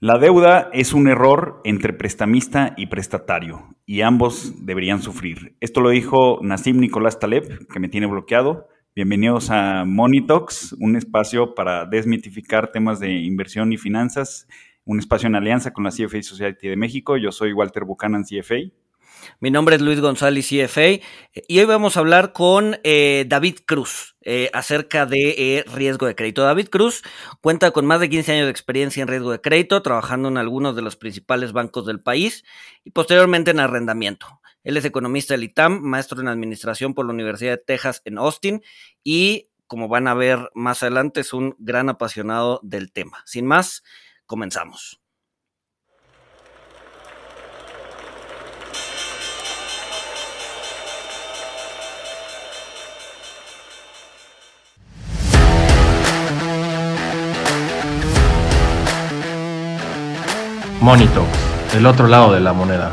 La deuda es un error entre prestamista y prestatario, y ambos deberían sufrir. Esto lo dijo Nassim Nicolás Taleb, que me tiene bloqueado. Bienvenidos a Monitox, un espacio para desmitificar temas de inversión y finanzas, un espacio en alianza con la CFA Society de México. Yo soy Walter Buchanan, CFA. Mi nombre es Luis González, CFA, y hoy vamos a hablar con eh, David Cruz eh, acerca de eh, riesgo de crédito. David Cruz cuenta con más de 15 años de experiencia en riesgo de crédito, trabajando en algunos de los principales bancos del país y posteriormente en arrendamiento. Él es economista del ITAM, maestro en administración por la Universidad de Texas en Austin y, como van a ver más adelante, es un gran apasionado del tema. Sin más, comenzamos. Monito, el otro lado de la moneda.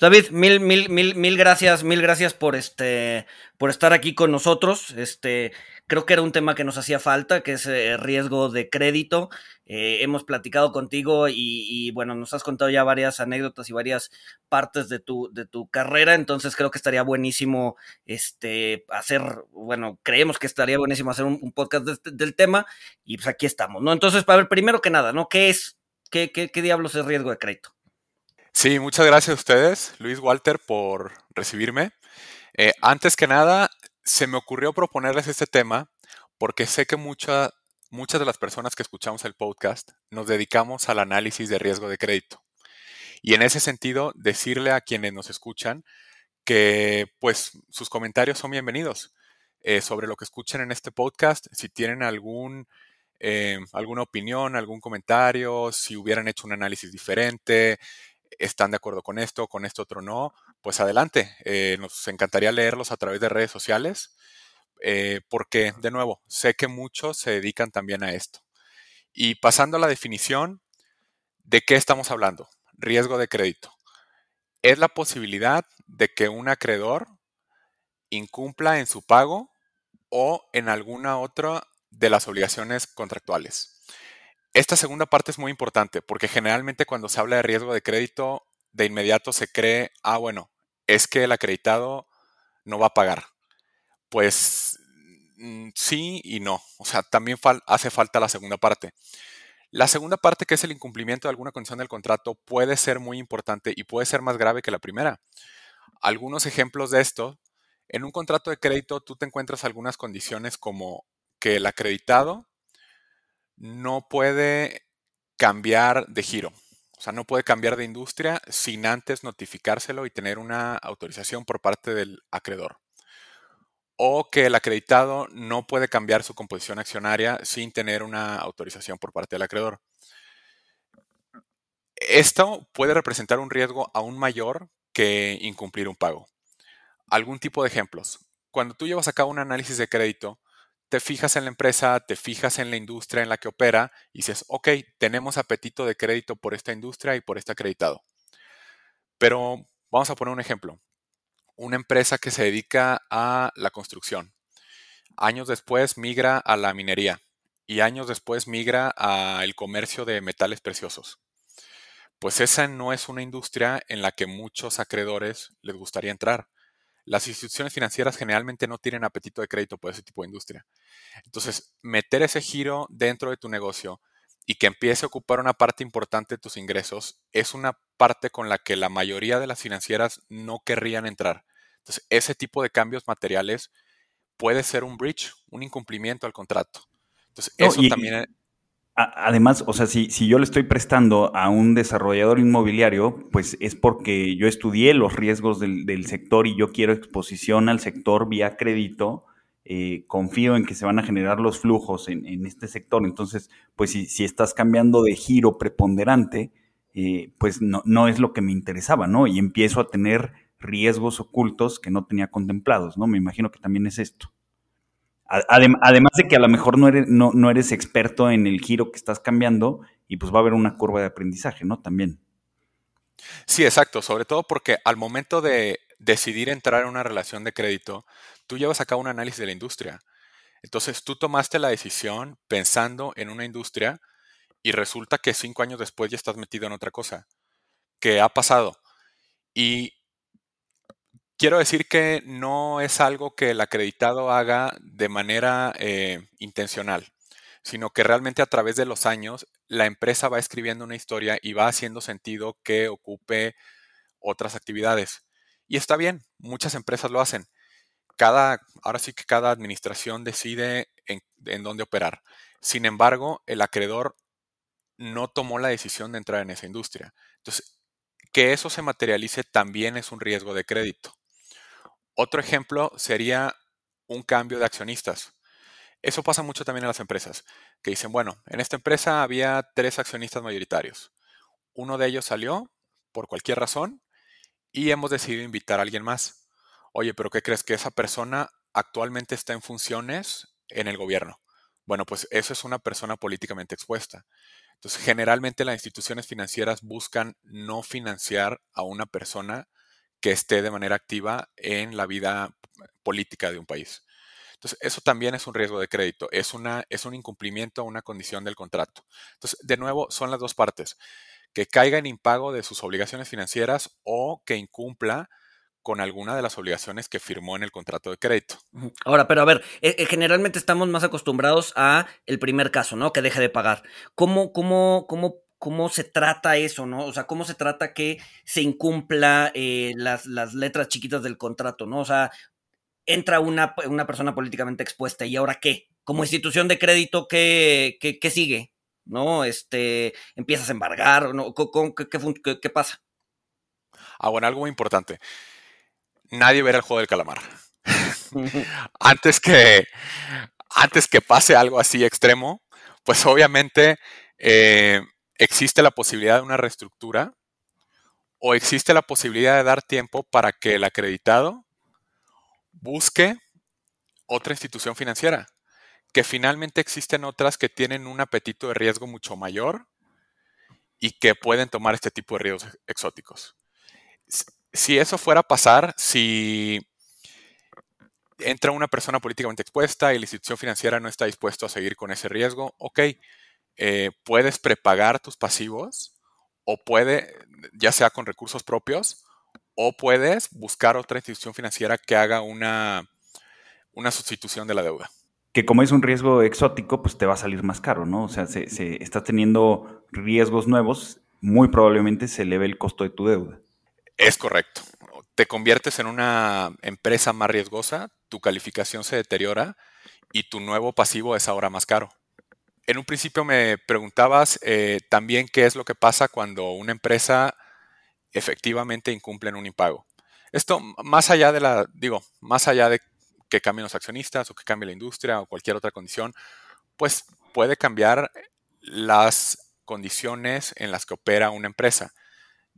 David, mil, mil, mil, mil gracias, mil gracias por este, por estar aquí con nosotros. Este, creo que era un tema que nos hacía falta, que es eh, riesgo de crédito. Eh, hemos platicado contigo y, bueno, nos has contado ya varias anécdotas y varias partes de tu, de tu carrera, entonces creo que estaría buenísimo este, hacer, bueno, creemos que estaría buenísimo hacer un, podcast este, del tema y pues aquí estamos, ¿no? Entonces, para ver, primero que nada, ¿no? ¿Qué es? ¿Qué, qué, qué diablos es riesgo de crédito? Sí, muchas gracias a ustedes, Luis Walter, por recibirme. Eh, antes que nada, se me ocurrió proponerles este tema porque sé que mucha, muchas de las personas que escuchamos el podcast nos dedicamos al análisis de riesgo de crédito. Y en ese sentido, decirle a quienes nos escuchan que pues sus comentarios son bienvenidos eh, sobre lo que escuchen en este podcast. Si tienen algún, eh, alguna opinión, algún comentario, si hubieran hecho un análisis diferente, están de acuerdo con esto, con esto otro no, pues adelante. Eh, nos encantaría leerlos a través de redes sociales. Eh, porque, de nuevo, sé que muchos se dedican también a esto. Y pasando a la definición, ¿de qué estamos hablando? Riesgo de crédito. Es la posibilidad de que un acreedor incumpla en su pago o en alguna otra de las obligaciones contractuales. Esta segunda parte es muy importante porque generalmente cuando se habla de riesgo de crédito, de inmediato se cree, ah, bueno, es que el acreditado no va a pagar. Pues mm, sí y no. O sea, también hace falta la segunda parte. La segunda parte, que es el incumplimiento de alguna condición del contrato, puede ser muy importante y puede ser más grave que la primera. Algunos ejemplos de esto, en un contrato de crédito tú te encuentras algunas condiciones como que el acreditado no puede cambiar de giro. O sea, no puede cambiar de industria sin antes notificárselo y tener una autorización por parte del acreedor o que el acreditado no puede cambiar su composición accionaria sin tener una autorización por parte del acreedor. Esto puede representar un riesgo aún mayor que incumplir un pago. Algún tipo de ejemplos. Cuando tú llevas a cabo un análisis de crédito, te fijas en la empresa, te fijas en la industria en la que opera y dices, ok, tenemos apetito de crédito por esta industria y por este acreditado. Pero vamos a poner un ejemplo una empresa que se dedica a la construcción. Años después migra a la minería y años después migra al comercio de metales preciosos. Pues esa no es una industria en la que muchos acreedores les gustaría entrar. Las instituciones financieras generalmente no tienen apetito de crédito por ese tipo de industria. Entonces, meter ese giro dentro de tu negocio y que empiece a ocupar una parte importante de tus ingresos es una parte con la que la mayoría de las financieras no querrían entrar. Entonces, ese tipo de cambios materiales puede ser un breach, un incumplimiento al contrato. Entonces, eso también... Además, o sea, si, si yo le estoy prestando a un desarrollador inmobiliario, pues es porque yo estudié los riesgos del, sector y yo quiero exposición al sector vía crédito. Eh, confío en que se van a generar los flujos en, este sector. Entonces, pues si, si, estás cambiando de giro preponderante, eh, pues no, no es lo que me interesaba, ¿no? Y empiezo a tener riesgos ocultos que no tenía contemplados, ¿no? Me imagino que también es esto. Además de que a lo mejor no eres, no, no eres experto en el giro que estás cambiando y pues va a haber una curva de aprendizaje, ¿no? También. Sí, exacto, sobre todo porque al momento de decidir entrar en una relación de crédito, tú llevas a cabo un análisis de la industria. Entonces tú tomaste la decisión pensando en una industria y resulta que cinco años después ya estás metido en otra cosa. ¿Qué ha pasado? Y quiero decir que no es algo que el acreditado haga de manera eh, intencional, sino que realmente a través de los años la empresa va escribiendo una historia y va haciendo sentido que ocupe otras actividades. Y está bien, muchas empresas lo hacen. Cada, ahora sí que cada administración decide en, en dónde operar. Sin embargo, el acreedor no tomó la decisión de entrar en esa industria. Entonces, que eso se materialice también es un riesgo de crédito. Otro ejemplo sería un cambio de accionistas. Eso pasa mucho también en las empresas, que dicen, bueno, en esta empresa había tres accionistas mayoritarios. Uno de ellos salió por cualquier razón y hemos decidido invitar a alguien más. Oye, pero ¿qué crees que esa persona actualmente está en funciones en el gobierno? Bueno, pues eso es una persona políticamente expuesta. Entonces, generalmente las instituciones financieras buscan no financiar a una persona que esté de manera activa en la vida política de un país. Entonces, eso también es un riesgo de crédito, es, una, es un incumplimiento a una condición del contrato. Entonces, de nuevo, son las dos partes, que caiga en impago de sus obligaciones financieras o que incumpla con alguna de las obligaciones que firmó en el contrato de crédito. Ahora, pero a ver, eh, eh, generalmente estamos más acostumbrados a el primer caso, ¿no? Que deje de pagar. ¿Cómo, cómo, cómo, cómo se trata eso, ¿no? O sea, ¿cómo se trata que se incumpla eh, las, las letras chiquitas del contrato, ¿no? O sea, entra una, una persona políticamente expuesta y ahora qué? Como institución de crédito, ¿qué, qué, sigue? ¿No? Este, empiezas a embargar, ¿no? ¿Qué, qué, qué pasa? Ah, bueno, algo muy importante. Nadie verá el juego del calamar. antes, que, antes que pase algo así extremo, pues obviamente eh, existe la posibilidad de una reestructura o existe la posibilidad de dar tiempo para que el acreditado busque otra institución financiera, que finalmente existen otras que tienen un apetito de riesgo mucho mayor y que pueden tomar este tipo de riesgos exóticos. Si eso fuera a pasar, si entra una persona políticamente expuesta y la institución financiera no está dispuesto a seguir con ese riesgo, ok, eh, puedes prepagar tus pasivos o puede, ya sea con recursos propios, o puedes buscar otra institución financiera que haga una, una sustitución de la deuda. Que como es un riesgo exótico, pues te va a salir más caro, ¿no? O sea, se, se está teniendo riesgos nuevos, muy probablemente se eleve el costo de tu deuda. Es correcto. Te conviertes en una empresa más riesgosa, tu calificación se deteriora y tu nuevo pasivo es ahora más caro. En un principio me preguntabas eh, también qué es lo que pasa cuando una empresa efectivamente incumplen un impago. Esto, más allá de la, digo, más allá de que cambien los accionistas o que cambie la industria o cualquier otra condición, pues puede cambiar las condiciones en las que opera una empresa.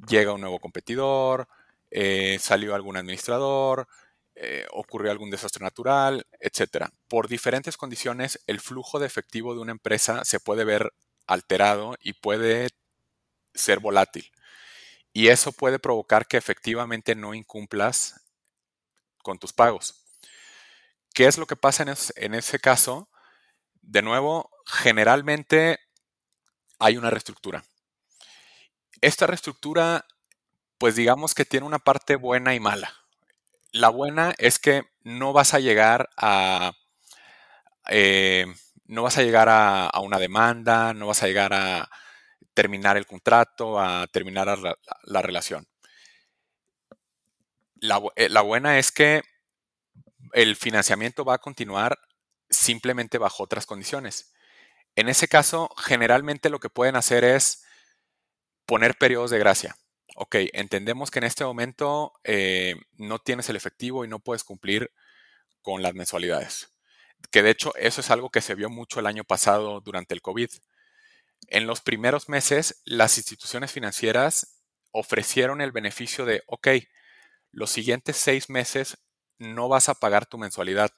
Llega un nuevo competidor, eh, salió algún administrador, eh, ocurrió algún desastre natural, etc. Por diferentes condiciones, el flujo de efectivo de una empresa se puede ver alterado y puede ser volátil. Y eso puede provocar que efectivamente no incumplas con tus pagos. ¿Qué es lo que pasa en, ese caso? De nuevo, generalmente hay una reestructura. Esta reestructura, pues digamos que tiene una parte buena y mala. La buena es que no vas a llegar a, eh, no vas a llegar a, una demanda, no vas a llegar a, terminar el contrato, a terminar la, relación. Eh, la, buena es que el financiamiento va a continuar simplemente bajo otras condiciones. En ese caso, generalmente lo que pueden hacer es poner periodos de gracia. Ok, entendemos que en este momento eh, no tienes el efectivo y no puedes cumplir con las mensualidades. Que de hecho eso es algo que se vio mucho el año pasado durante el COVID en los primeros meses, las instituciones financieras ofrecieron el beneficio de, ok, los siguientes seis meses no vas a pagar tu mensualidad.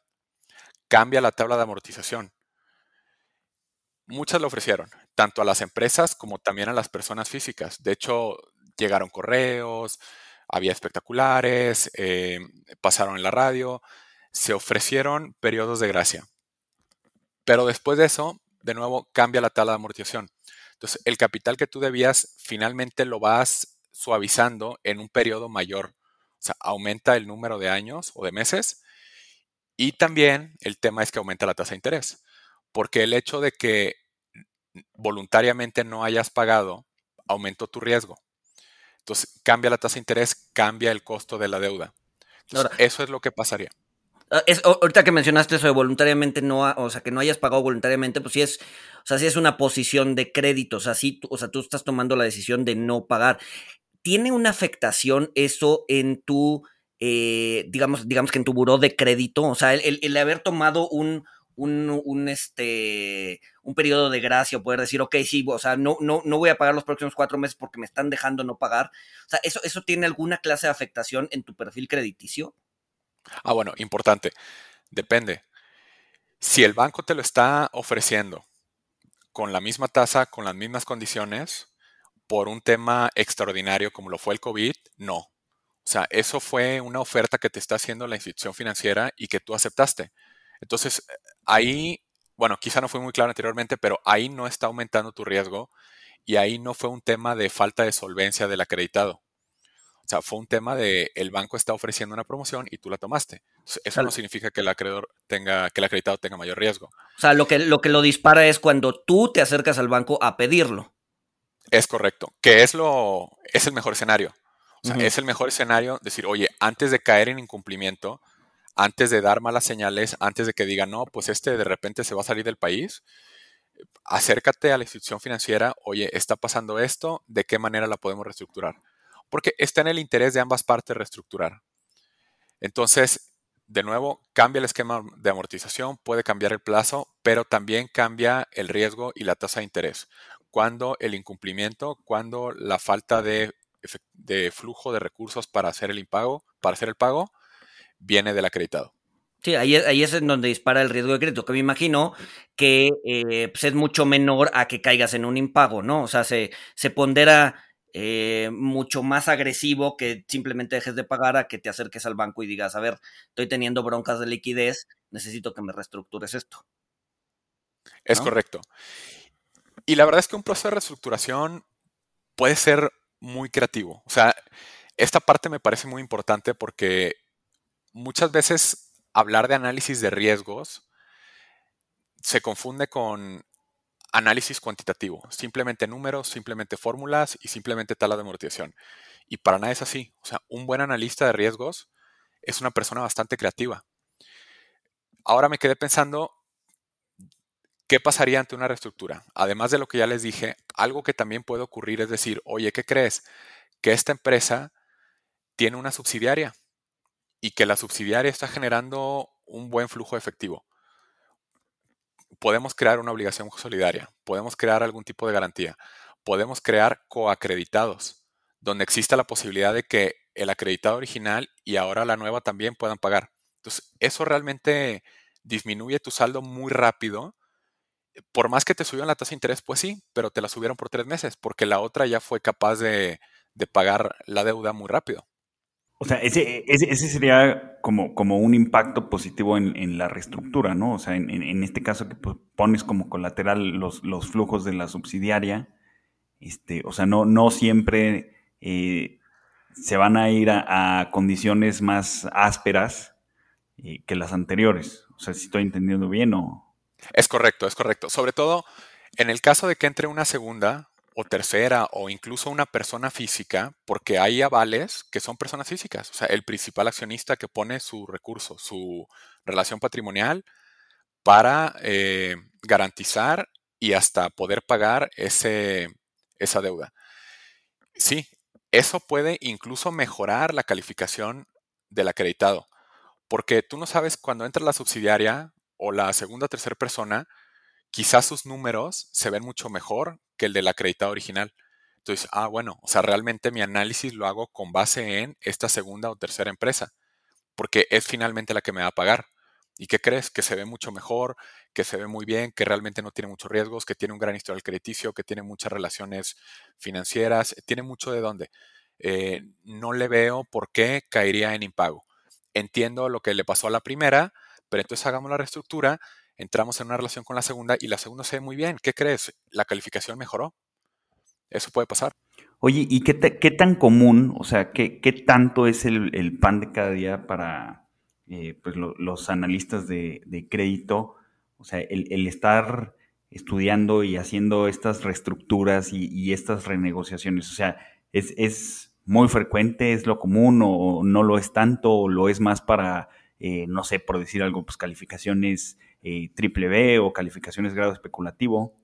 Cambia la tabla de amortización. Muchas lo ofrecieron, tanto a las empresas como también a las personas físicas. De hecho, llegaron correos, había espectaculares, eh, pasaron en la radio, se ofrecieron periodos de gracia. Pero después de eso, de nuevo, cambia la tala de amortización. Entonces, el capital que tú debías finalmente lo vas suavizando en un periodo mayor. O sea, aumenta el número de años o de meses. Y también el tema es que aumenta la tasa de interés. Porque el hecho de que voluntariamente no hayas pagado aumentó tu riesgo. Entonces, cambia la tasa de interés, cambia el costo de la deuda. eso es lo que pasaría. Ah, ahorita que mencionaste eso de voluntariamente no, o sea, que no hayas pagado voluntariamente, pues sí es, o sea, sí es una posición de crédito, o sea, sí, o sea, tú estás tomando la decisión de no pagar. ¿Tiene una afectación eso en tu, eh, digamos, digamos que en tu buró de crédito? O sea, el, haber tomado un, un, un, este, un periodo de gracia poder decir, ok, sí, o sea, no, no, no voy a pagar los próximos cuatro meses porque me están dejando no pagar. O sea, ¿eso, ¿eso tiene alguna clase de afectación en tu perfil crediticio? Ah, bueno, importante. Depende. Si el banco te lo está ofreciendo con la misma tasa, con las mismas condiciones, por un tema extraordinario como lo fue el COVID, no. O sea, eso fue una oferta que te está haciendo la institución financiera y que tú aceptaste. Entonces, ahí, bueno, quizá no fue muy claro anteriormente, pero ahí no está aumentando tu riesgo y ahí no fue un tema de falta de solvencia del acreditado. O sea, fue un tema de el banco está ofreciendo una promoción y tú la tomaste. eso no significa que el acreedor tenga, que el acreditado tenga mayor riesgo. O sea, lo que, lo que lo dispara es cuando tú te acercas al banco a pedirlo. Es correcto. Que es lo, es el mejor escenario. O sea, es el mejor escenario decir, oye, antes de caer en incumplimiento, antes de dar malas señales, antes de que diga, no, pues este de repente se va a salir del país, acércate a la institución financiera, oye, está pasando esto, ¿de qué manera la podemos reestructurar? porque está en el interés de ambas partes reestructurar. Entonces, de nuevo, cambia el esquema de amortización, puede cambiar el plazo, pero también cambia el riesgo y la tasa de interés. Cuando el incumplimiento, cuando la falta de, flujo de recursos para hacer el impago, para hacer el pago, viene del acreditado. Sí, ahí, ahí es en donde dispara el riesgo de crédito, que me imagino que eh, pues, es mucho menor a que caigas en un impago, ¿no? O sea, se, se pondera eh, mucho más agresivo que simplemente dejes de pagar a que te acerques al banco y digas, a ver, estoy teniendo broncas de liquidez, necesito que me reestructures esto. Es correcto. Y la verdad es que un proceso de reestructuración puede ser muy creativo. O sea, esta parte me parece muy importante porque muchas veces hablar de análisis de riesgos se confunde con análisis cuantitativo, simplemente números, simplemente fórmulas y simplemente tabla de amortización. Y para nada es así. O sea, un buen analista de riesgos es una persona bastante creativa. Ahora me quedé pensando, ¿qué pasaría ante una reestructura? Además de lo que ya les dije, algo que también puede ocurrir es decir, oye, ¿qué crees? Que esta empresa tiene una subsidiaria y que la subsidiaria está generando un buen flujo efectivo podemos crear una obligación solidaria, podemos crear algún tipo de garantía, podemos crear coacreditados, donde exista la posibilidad de que el acreditado original y ahora la nueva también puedan pagar. Entonces, eso realmente disminuye tu saldo muy rápido. Por más que te subieron la tasa de interés, pues sí, pero te la subieron por tres meses, porque la otra ya fue capaz de, de pagar la deuda muy rápido. O sea, ese, ese, sería como, como un impacto positivo en, la reestructura, ¿no? O sea, en, este caso que pues, pones como colateral los, los, flujos de la subsidiaria, este, o sea, no, no siempre eh, se van a ir a, condiciones más ásperas eh, que las anteriores. O sea, si estoy entendiendo bien o... Es correcto, es correcto. Sobre todo en el caso de que entre una segunda, o tercera o incluso una persona física, porque hay avales que son personas físicas. O sea, el principal accionista que pone su recurso, su relación patrimonial para eh, garantizar y hasta poder pagar ese, esa deuda. Sí, eso puede incluso mejorar la calificación del acreditado, porque tú no sabes cuando entra la subsidiaria o la segunda o tercera persona, quizás sus números se ven mucho mejor que el del acreditado original. Entonces, ah, bueno, o sea, realmente mi análisis lo hago con base en esta segunda o tercera empresa, porque es finalmente la que me va a pagar. ¿Y qué crees? Que se ve mucho mejor, que se ve muy bien, que realmente no tiene muchos riesgos, que tiene un gran historial crediticio, que tiene muchas relaciones financieras, tiene mucho de dónde. Eh, no le veo por qué caería en impago. Entiendo lo que le pasó a la primera, pero entonces hagamos la reestructura entramos en una relación con la segunda y la segunda se ve muy bien. ¿Qué crees? La calificación mejoró. Eso puede pasar. Oye, ¿y qué, tan común, o sea, qué, qué tanto es el, pan de cada día para eh, pues, los analistas de, crédito? O sea, el, estar estudiando y haciendo estas reestructuras y, estas renegociaciones. O sea, es, es, muy frecuente, es lo común o no lo es tanto o lo es más para, eh, no sé, por decir algo, pues calificaciones eh, triple B o calificaciones grado especulativo.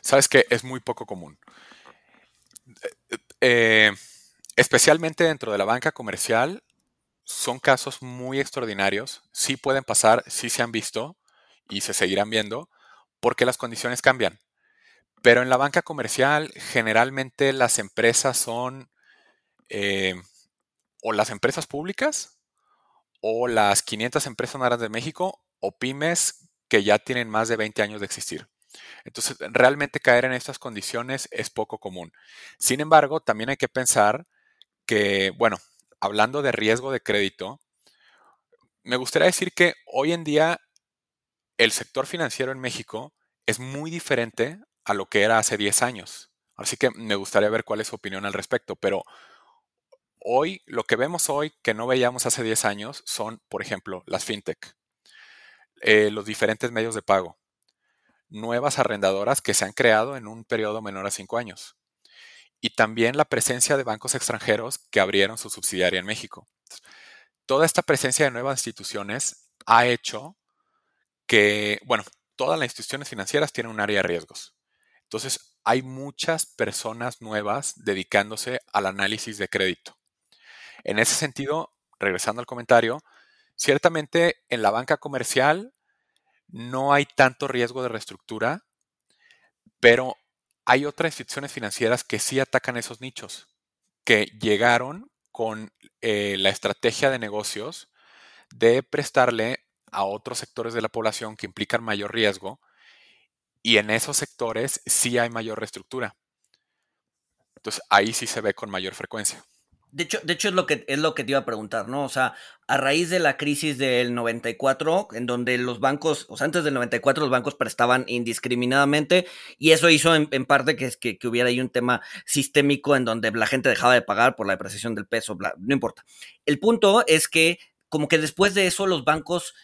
Sabes que es muy poco común. Eh, especialmente dentro de la banca comercial, son casos muy extraordinarios. Sí pueden pasar, sí se han visto y se seguirán viendo porque las condiciones cambian. Pero en la banca comercial, generalmente las empresas son eh, o las empresas públicas o las 500 empresas más grandes de México o pymes que ya tienen más de 20 años de existir. Entonces, realmente caer en estas condiciones es poco común. Sin embargo, también hay que pensar que, bueno, hablando de riesgo de crédito, me gustaría decir que hoy en día el sector financiero en México es muy diferente a lo que era hace 10 años. Así que me gustaría ver cuál es su opinión al respecto, pero hoy, lo que vemos hoy que no veíamos hace 10 años son, por ejemplo, las fintech, eh, los diferentes medios de pago, nuevas arrendadoras que se han creado en un periodo menor a 5 años, y también la presencia de bancos extranjeros que abrieron su subsidiaria en México. Toda esta presencia de nuevas instituciones ha hecho que, bueno, todas las instituciones financieras tienen un área de riesgos. Entonces, hay muchas personas nuevas dedicándose al análisis de crédito. En ese sentido, regresando al comentario, ciertamente en la banca comercial no hay tanto riesgo de reestructura, pero hay otras instituciones financieras que sí atacan esos nichos, que llegaron con eh, la estrategia de negocios de prestarle a otros sectores de la población que implican mayor riesgo y en esos sectores sí hay mayor reestructura. Entonces ahí sí se ve con mayor frecuencia. De hecho, de hecho es, lo que, es lo que te iba a preguntar, ¿no? O sea, a raíz de la crisis del 94, en donde los bancos, o sea, antes del 94 los bancos prestaban indiscriminadamente y eso hizo en, parte que, que, hubiera ahí un tema sistémico en donde la gente dejaba de pagar por la depreciación del peso, no importa. El punto es que como que después de eso los bancos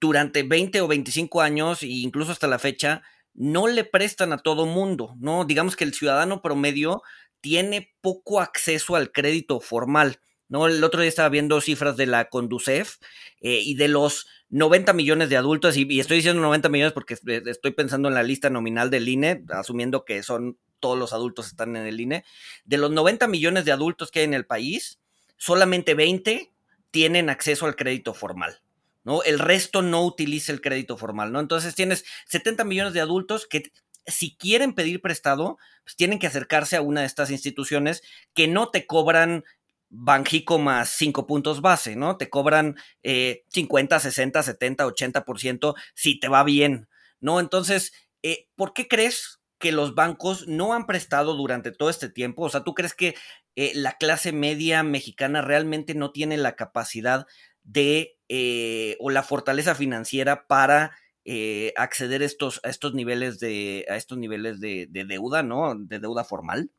durante 20 o 25 años e incluso hasta la fecha no le prestan a todo mundo, ¿no? Digamos que el ciudadano promedio tiene poco acceso al crédito formal. ¿no? El otro día estaba viendo cifras de la Conducef eh, y de los 90 millones de adultos, y, estoy diciendo 90 millones porque estoy pensando en la lista nominal del INE, asumiendo que son todos los adultos están en el INE, de los 90 millones de adultos que hay en el país, solamente 20 tienen acceso al crédito formal. ¿no? El resto no utiliza el crédito formal, ¿no? Entonces tienes 70 millones de adultos que si quieren pedir prestado, pues tienen que acercarse a una de estas instituciones que no te cobran Banjico más 5 puntos base, ¿no? Te cobran 50, 60, 70, 80% si te va bien, ¿no? Entonces, eh, ¿por qué crees que los bancos no han prestado durante todo este tiempo? O sea, ¿tú crees que eh, la clase media mexicana realmente no tiene la capacidad de eh, o la fortaleza financiera para eh, acceder a estos, a estos niveles de, a estos niveles de, deuda, ¿no? De deuda formal.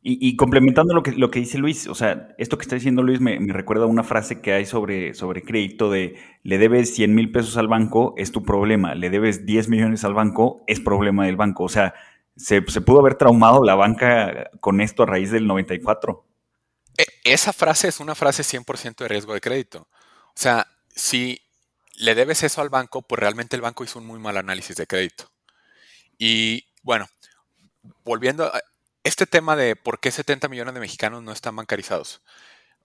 Y, complementando lo que, lo que dice Luis, o sea, esto que está diciendo Luis me, recuerda una frase que hay sobre, sobre crédito de le debes 100 mil pesos al banco, es tu problema, le debes 10 millones al banco, es problema del banco. O sea, se, se pudo haber traumado la banca con esto a raíz del 94. E, esa frase es una frase 100% de riesgo de crédito. O sea, si le debes eso al banco, pues realmente el banco hizo un muy mal análisis de crédito. Y bueno, volviendo a este tema de por qué 70 millones de mexicanos no están bancarizados.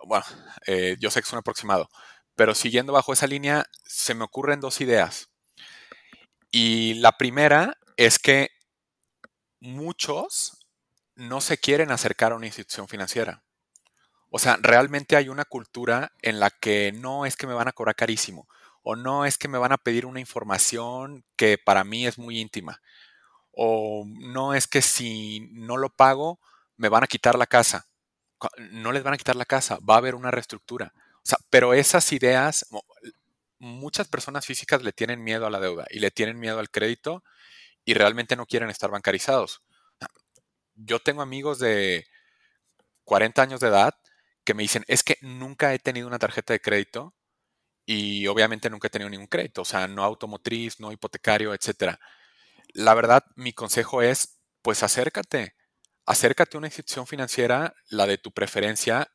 Bueno, eh, yo sé que es un aproximado, pero siguiendo bajo esa línea, se me ocurren dos ideas. Y la primera es que muchos no se quieren acercar a una institución financiera. O sea, realmente hay una cultura en la que no es que me van a cobrar carísimo o no es que me van a pedir una información que para mí es muy íntima, o no es que si no lo pago me van a quitar la casa. No les van a quitar la casa, va a haber una reestructura. O sea, pero esas ideas, muchas personas físicas le tienen miedo a la deuda y le tienen miedo al crédito y realmente no quieren estar bancarizados. Yo tengo amigos de 40 años de edad que me dicen, es que nunca he tenido una tarjeta de crédito y obviamente nunca he tenido ningún crédito, o sea, no automotriz, no hipotecario, etc. La verdad, mi consejo es, pues acércate, acércate a una institución financiera, la de tu preferencia,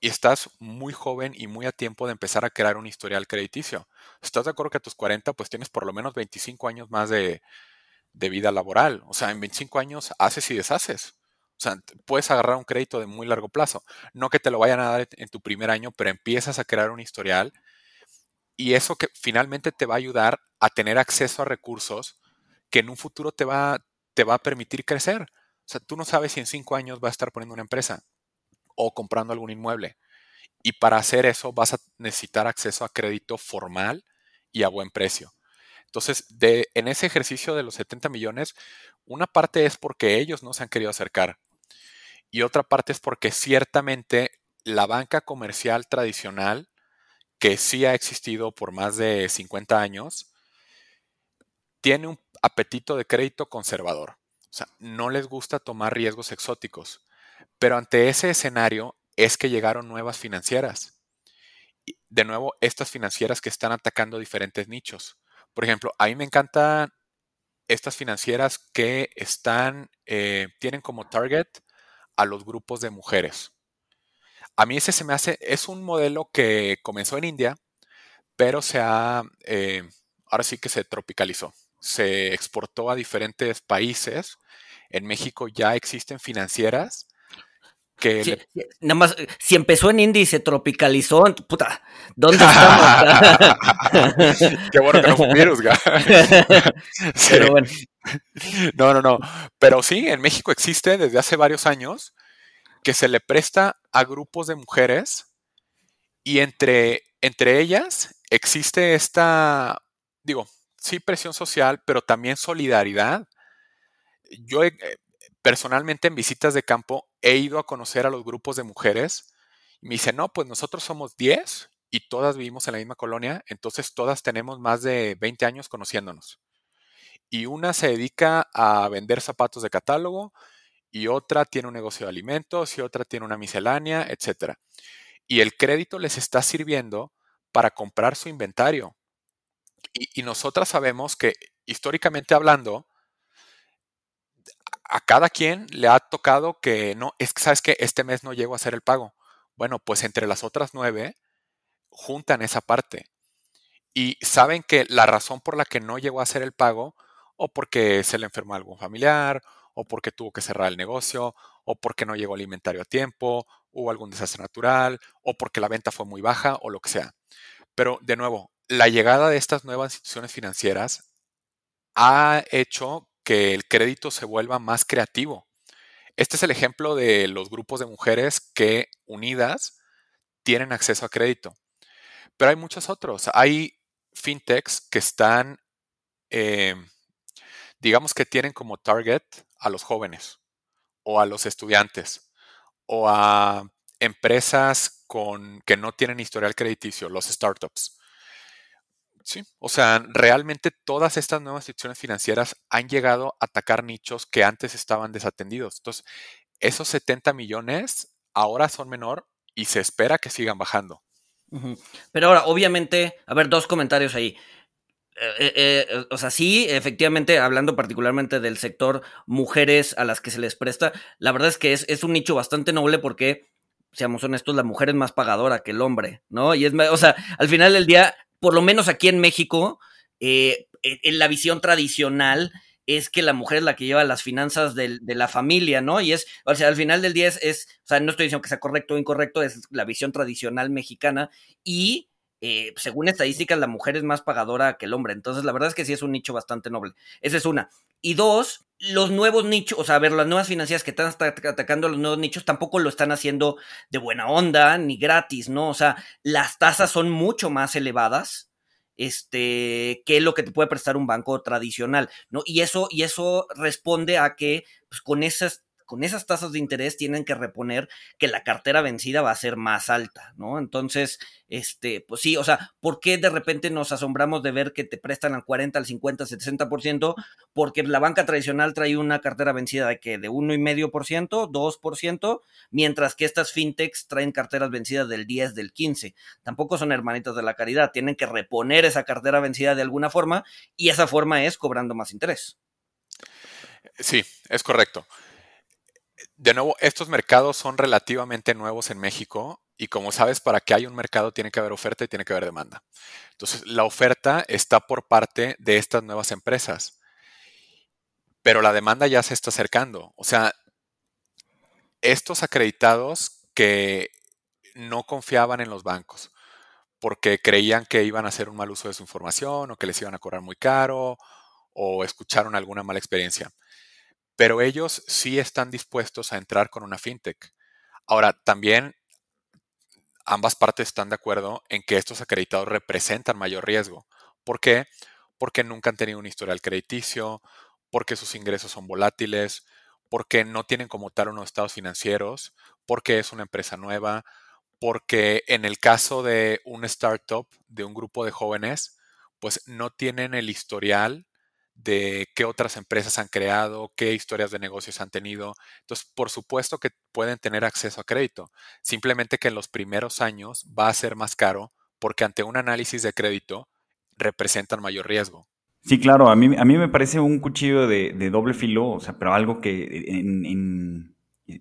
y estás muy joven y muy a tiempo de empezar a crear un historial crediticio. ¿Estás de acuerdo que a tus 40 pues tienes por lo menos 25 años más de, de vida laboral? O sea, en 25 años haces y deshaces. O sea, puedes agarrar un crédito de muy largo plazo. No que te lo vayan a dar en tu primer año, pero empiezas a crear un historial y eso que finalmente te va a ayudar a tener acceso a recursos que en un futuro te va, te va a permitir crecer. O sea, tú no sabes si en cinco años vas a estar poniendo una empresa o comprando algún inmueble. Y para hacer eso vas a necesitar acceso a crédito formal y a buen precio. Entonces, de, en ese ejercicio de los 70 millones, una parte es porque ellos no se han querido acercar y otra parte es porque ciertamente la banca comercial tradicional, que sí ha existido por más de 50 años, tiene un apetito de crédito conservador. O sea, no les gusta tomar riesgos exóticos. Pero ante ese escenario es que llegaron nuevas financieras. De nuevo, estas financieras que están atacando diferentes nichos. Por ejemplo, a mí me encantan estas financieras que están, eh, tienen como target a los grupos de mujeres. A mí ese se me hace, es un modelo que comenzó en India, pero se ha, eh, ahora sí que se tropicalizó, se exportó a diferentes países. En México ya existen financieras que nada más, si empezó en India y se tropicalizó, puta, ¿dónde estamos? Qué bueno que no fue un virus, Pero bueno. No, no, no. Pero sí, en México existe desde hace varios años que se le presta a grupos de mujeres y entre, entre ellas existe esta, digo, sí, presión social, pero también solidaridad. Yo eh, personalmente en visitas de campo he ido a conocer a los grupos de mujeres y me dicen, no, pues nosotros somos 10 y todas vivimos en la misma colonia, entonces todas tenemos más de 20 años conociéndonos. Y una se dedica a vender zapatos de catálogo y otra tiene un negocio de alimentos y otra tiene una miscelánea, etc. Y el crédito les está sirviendo para comprar su inventario. Y, nosotras sabemos que históricamente hablando, a cada quien le ha tocado que no, es que sabes que este mes no llego a hacer el pago. Bueno, pues entre las otras nueve juntan esa parte y saben que la razón por la que no llegó a hacer el pago o porque se le enfermó algún familiar o porque tuvo que cerrar el negocio o porque no llegó el inventario a tiempo, hubo algún desastre natural o porque la venta fue muy baja o lo que sea. Pero de nuevo, la llegada de estas nuevas instituciones financieras ha hecho que el crédito se vuelva más creativo. Este es el ejemplo de los grupos de mujeres que unidas tienen acceso a crédito. Pero hay muchos otros. Hay fintechs que están, eh, digamos que tienen como target a los jóvenes o a los estudiantes o a empresas con, que no tienen historial crediticio, los startups. Sí, o sea, realmente todas estas nuevas instituciones financieras han llegado a atacar nichos que antes estaban desatendidos. Entonces, esos 70 millones ahora son menor y se espera que sigan bajando. Pero ahora, obviamente, a ver, dos comentarios ahí. Eh, eh, eh, o sea, sí, efectivamente, hablando particularmente del sector mujeres a las que se les presta, la verdad es que es, es un nicho bastante noble porque, seamos honestos, la mujer es más pagadora que el hombre, ¿no? Y es, o sea, al final del día, por lo menos aquí en México, en la visión tradicional es que la mujer es la que lleva las finanzas de, la familia, ¿no? Y es, o sea, al final del día es, o sea, no estoy diciendo que sea correcto o incorrecto, es la visión tradicional mexicana y eh, según estadísticas la mujer es más pagadora que el hombre, entonces la verdad es que sí es un nicho bastante noble. Esa es una. Y dos, los nuevos nichos, o sea, ver, las nuevas financieras que están atacando a los nuevos nichos tampoco lo están haciendo de buena onda ni gratis, ¿no? O sea, las tasas son mucho más elevadas este, que lo que te puede prestar un banco tradicional, ¿no? Y eso, y eso responde a que pues, con esas con esas tasas de interés tienen que reponer que la cartera vencida va a ser más alta, ¿no? Entonces, este, pues sí, o sea, ¿por qué de repente nos asombramos de ver que te prestan al 40, al 50, al 60%? Porque la banca tradicional trae una cartera vencida de que de 1,5%, 2%, mientras que estas fintechs traen carteras vencidas del 10, del 15. Tampoco son hermanitas de la caridad, tienen que reponer esa cartera vencida de alguna forma y esa forma es cobrando más interés. Sí, es correcto. De nuevo, estos mercados son relativamente nuevos en México y como sabes, para que haya un mercado tiene que haber oferta y tiene que haber demanda. Entonces, la oferta está por parte de estas nuevas empresas, pero la demanda ya se está acercando. O sea, estos acreditados que no confiaban en los bancos porque creían que iban a hacer un mal uso de su información o que les iban a cobrar muy caro o escucharon alguna mala experiencia pero ellos sí están dispuestos a entrar con una fintech. Ahora, también ambas partes están de acuerdo en que estos acreditados representan mayor riesgo. ¿Por qué? Porque nunca han tenido un historial crediticio, porque sus ingresos son volátiles, porque no tienen como tal unos estados financieros, porque es una empresa nueva, porque en el caso de un startup, de un grupo de jóvenes, pues no tienen el historial de qué otras empresas han creado, qué historias de negocios han tenido. Entonces, por supuesto que pueden tener acceso a crédito. Simplemente que en los primeros años va a ser más caro porque ante un análisis de crédito representan mayor riesgo. Sí, claro, a mí, a mí me parece un cuchillo de, doble filo, o sea, pero algo que, en,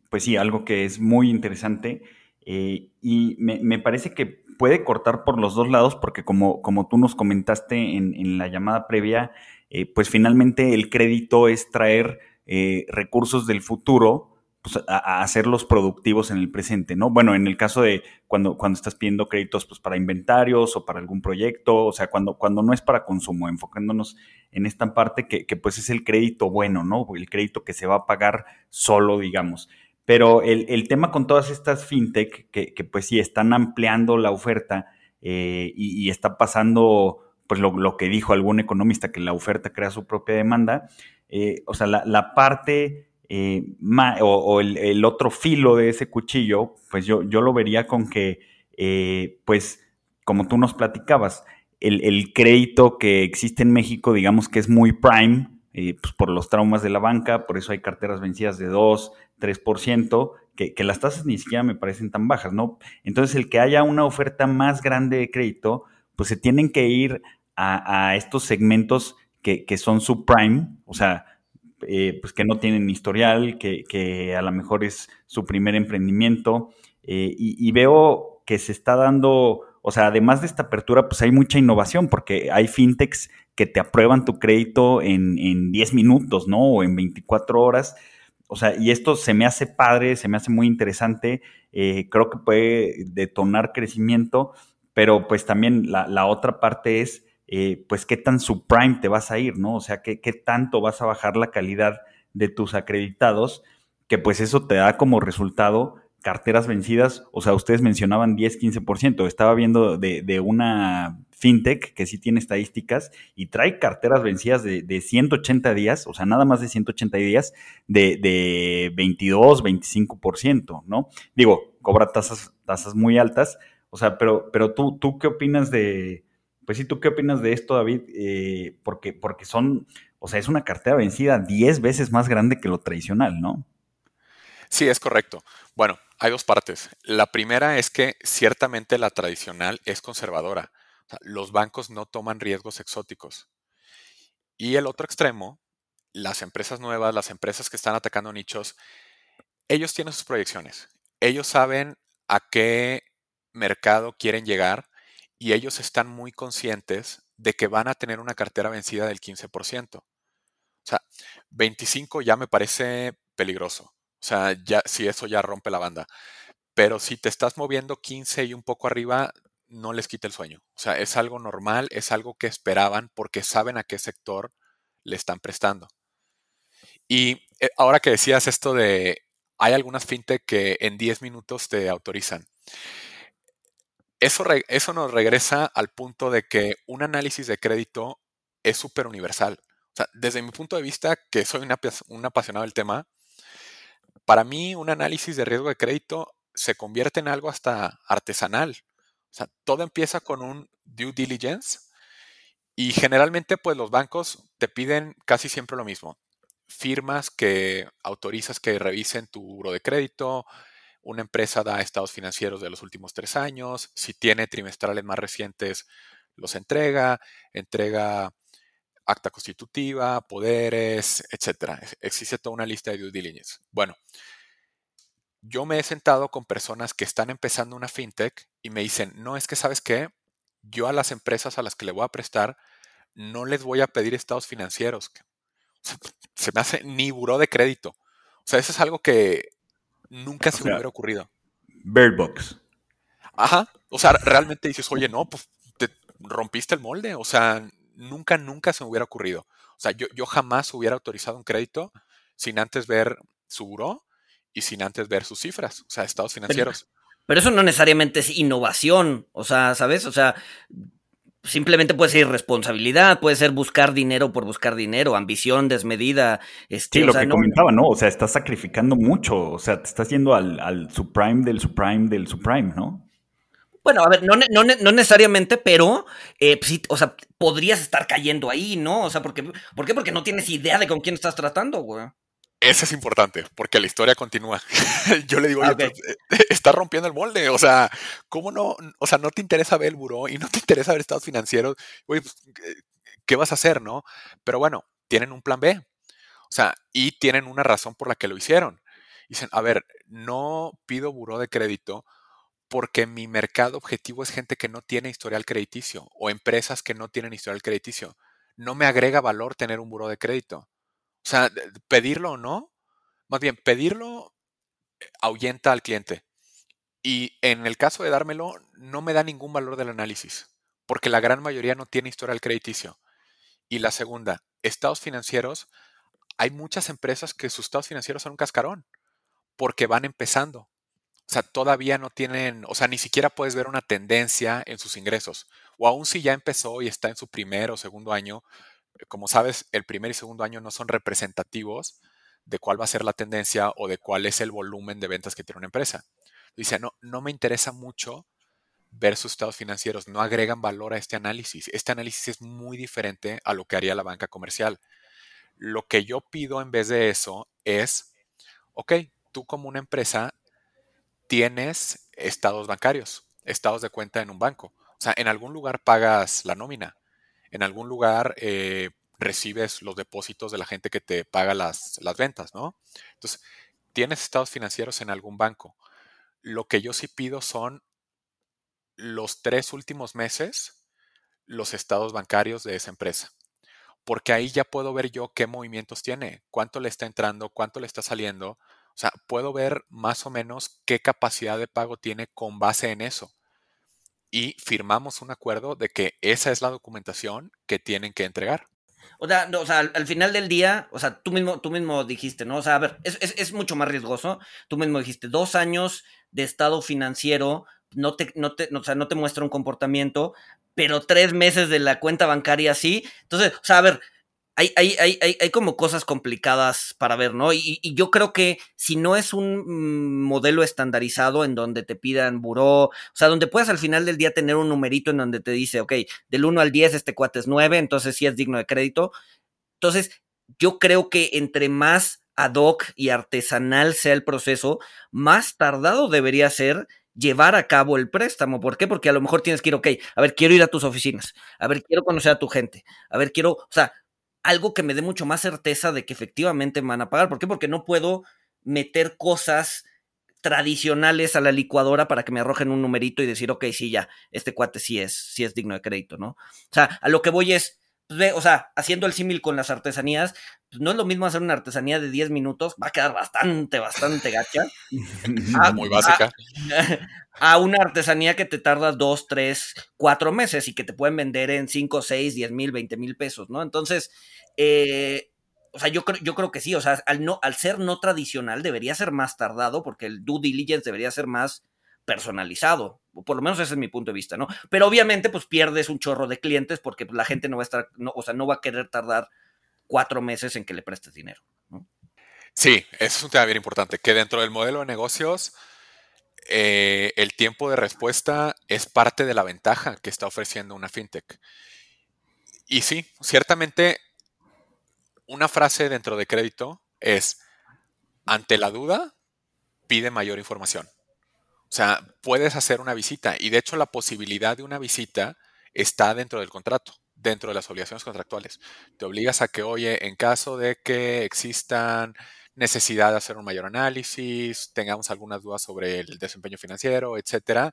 pues sí, algo que es muy interesante eh, y me, parece que puede cortar por los dos lados porque como, como tú nos comentaste en, en la llamada previa, eh, pues finalmente el crédito es traer eh, recursos del futuro pues, a, hacerlos productivos en el presente, ¿no? Bueno, en el caso de cuando, cuando estás pidiendo créditos pues, para inventarios o para algún proyecto, o sea, cuando, cuando no es para consumo, enfocándonos en esta parte que, pues es el crédito bueno, ¿no? El crédito que se va a pagar solo, digamos. Pero el, tema con todas estas fintech, que, pues sí, están ampliando la oferta eh, y, está pasando pues lo, que dijo algún economista, que la oferta crea su propia demanda, eh, o sea, la, parte eh, o, el, otro filo de ese cuchillo, pues yo, yo lo vería con que, eh, pues, como tú nos platicabas, el, crédito que existe en México, digamos que es muy prime, pues por los traumas de la banca, por eso hay carteras vencidas de 2, 3%, que, que las tasas ni siquiera me parecen tan bajas, ¿no? Entonces, el que haya una oferta más grande de crédito, pues se tienen que ir a, estos segmentos que, son subprime, o sea, eh, pues que no tienen historial, que, a lo mejor es su primer emprendimiento, eh, y, veo que se está dando, o sea, además de esta apertura, pues hay mucha innovación, porque hay fintechs que te aprueban tu crédito en, en 10 minutos, ¿no? O en 24 horas. O sea, y esto se me hace padre, se me hace muy interesante, eh, creo que puede detonar crecimiento, pero pues también la, la otra parte es eh, pues qué tan subprime te vas a ir, ¿no? O sea, qué, qué tanto vas a bajar la calidad de tus acreditados, que pues eso te da como resultado carteras vencidas, o sea, ustedes mencionaban 10, 15%, estaba viendo de, una fintech que sí tiene estadísticas y trae carteras vencidas de, de 180 días, o sea, nada más de 180 días, de, de 22, 25%, ¿no? Digo, cobra tasas, tasas muy altas, o sea, pero, pero tú, ¿tú qué opinas de, pues sí, ¿tú qué opinas de esto, David? Eh, porque, porque son, o sea, es una cartera vencida 10 veces más grande que lo tradicional, ¿no? Sí, es correcto. Bueno, hay dos partes. La primera es que ciertamente la tradicional es conservadora. los bancos no toman riesgos exóticos. Y el otro extremo, las empresas nuevas, las empresas que están atacando nichos, ellos tienen sus proyecciones. Ellos saben a qué mercado quieren llegar y ellos están muy conscientes de que van a tener una cartera vencida del 15%. O sea, 25 ya me parece peligroso. O sea, ya si eso ya rompe la banda. Pero si te estás moviendo 15 y un poco arriba, no les quita el sueño. O sea, es algo normal, es algo que esperaban porque saben a qué sector le están prestando. Y eh, ahora que decías esto de, hay algunas fintech que en 10 minutos te autorizan eso, eso nos regresa al punto de que un análisis de crédito es súper universal. Desde mi punto de vista, que soy un apasionado del tema, para mí un análisis de riesgo de crédito se convierte en algo hasta artesanal. Todo empieza con un due diligence y generalmente pues los bancos te piden casi siempre lo mismo. Firmas que autorizas que revisen tu buro de crédito, una empresa da estados financieros de los últimos tres años, si tiene trimestrales más recientes los entrega, entrega acta constitutiva, poderes, etcétera. Existe toda una lista de due diligence. Bueno, yo me he sentado con personas que están empezando una fintech y me dicen, no, es que sabes qué, yo a las empresas a las que le voy a prestar no les voy a pedir estados financieros. Se me hace ni buró de crédito. O sea, eso es algo que nunca se me hubiera ocurrido. Bird Box. Ajá. O sea, realmente dices, oye, no, pues te rompiste el molde. O sea, nunca, nunca se me hubiera ocurrido. O sea, yo, yo jamás hubiera autorizado un crédito sin antes ver su buró y sin antes ver sus cifras, o sea, estados financieros. Pero, eso no necesariamente es innovación, o sea, ¿sabes? O sea, simplemente puede ser irresponsabilidad, puede ser buscar dinero por buscar dinero, ambición desmedida. Este, sí, lo que comentaba, ¿no? O sea, estás sacrificando mucho, o sea, te estás yendo al, al subprime del subprime del subprime, ¿no? Bueno, a ver, no, no, no necesariamente, pero eh, pues sí, o sea, podrías estar cayendo ahí, ¿no? O sea, porque, ¿por qué? Porque no tienes idea de con quién estás tratando, güey. Eso es importante, porque la historia continúa. Yo le digo, oye, pues, eh, está rompiendo el molde. O sea, ¿cómo no? O sea, no te interesa ver el buró y no te interesa ver estados financieros. Oye, pues, ¿qué vas a hacer, no? Pero bueno, tienen un plan B. O sea, y tienen una razón por la que lo hicieron. Dicen, a ver, no pido buró de crédito porque mi mercado objetivo es gente que no tiene historial crediticio o empresas que no tienen historial crediticio. No me agrega valor tener un buró de crédito. O sea, pedirlo o no, más bien, pedirlo eh, ahuyenta al cliente. Y en el caso de dármelo, no me da ningún valor del análisis, porque la gran mayoría no tiene historial crediticio. Y la segunda, estados financieros, hay muchas empresas que sus estados financieros son un cascarón, porque van empezando. O sea, todavía no tienen, o sea, ni siquiera puedes ver una tendencia en sus ingresos. O aún si ya empezó y está en su primer o segundo año, como sabes, el primer y segundo año no son representativos de cuál va a ser la tendencia o de cuál es el volumen de ventas que tiene una empresa. Dice, no, no me interesa mucho ver sus estados financieros, no agregan valor a este análisis. Este análisis es muy diferente a lo que haría la banca comercial. Lo que yo pido en vez de eso es, ok, tú como una empresa tienes estados bancarios, estados de cuenta en un banco. O sea, en algún lugar pagas la nómina, en algún lugar eh, recibes los depósitos de la gente que te paga las, las ventas, ¿no? Entonces, tienes estados financieros en algún banco. Lo que yo sí pido son los tres últimos meses, los estados bancarios de esa empresa. Porque ahí ya puedo ver yo qué movimientos tiene, cuánto le está entrando, cuánto le está saliendo. O sea, puedo ver más o menos qué capacidad de pago tiene con base en eso y firmamos un acuerdo de que esa es la documentación que tienen que entregar. O sea, al, final del día, o sea, tú mismo, tú mismo dijiste, ¿no? O sea, a ver, es, es, mucho más riesgoso. Tú mismo dijiste, dos años de estado financiero no te, no te, o sea, no te muestra un comportamiento, pero tres meses de la cuenta bancaria sí. Entonces, o sea, a ver, hay, hay, hay, hay, como cosas complicadas para ver, ¿no? Y, yo creo que si no es un modelo estandarizado en donde te pidan buró, o sea, donde puedas al final del día tener un numerito en donde te dice, ok, del 1 al 10 este cuate es 9, entonces sí es digno de crédito. Entonces, yo creo que entre más ad hoc y artesanal sea el proceso, más tardado debería ser llevar a cabo el préstamo. ¿Por qué? Porque a lo mejor tienes que ir, ok, a ver, quiero ir a tus oficinas, a ver, quiero conocer a tu gente, a ver, quiero, o sea, algo que me dé mucho más certeza de que efectivamente me van a pagar. ¿Por qué? Porque no puedo meter cosas tradicionales a la licuadora para que me arrojen un numerito y decir, ok, sí, ya, este cuate sí es, sí es digno de crédito, ¿no? O sea, a lo que voy es, pues, o sea, haciendo el símil con las artesanías, pues no es lo mismo hacer una artesanía de 10 minutos, va a quedar bastante, bastante gacha. Muy básica. A, una artesanía que te tarda 2, 3, 4 meses y que te pueden vender en 5, 6, 10 mil, 20 mil pesos, ¿no? Entonces, eh, o sea, yo creo, yo creo que sí, o sea, al, no, al ser no tradicional debería ser más tardado porque el due diligence debería ser más personalizado, o por lo menos ese es mi punto de vista, ¿no? Pero obviamente pues pierdes un chorro de clientes porque la gente no va a estar, no, o sea, no va a querer tardar cuatro meses en que le prestes dinero. Sí, es un tema bien importante, que dentro del modelo de negocios, eh, el tiempo de respuesta es parte de la ventaja que está ofreciendo una fintech. Y sí, ciertamente una frase dentro de crédito es, ante la duda, pide mayor información. O sea, puedes hacer una visita y de hecho la posibilidad de una visita está dentro del contrato, dentro de las obligaciones contractuales. Te obligas a que, oye, en caso de que existan necesidad de hacer un mayor análisis, tengamos algunas dudas sobre el desempeño financiero, etcétera,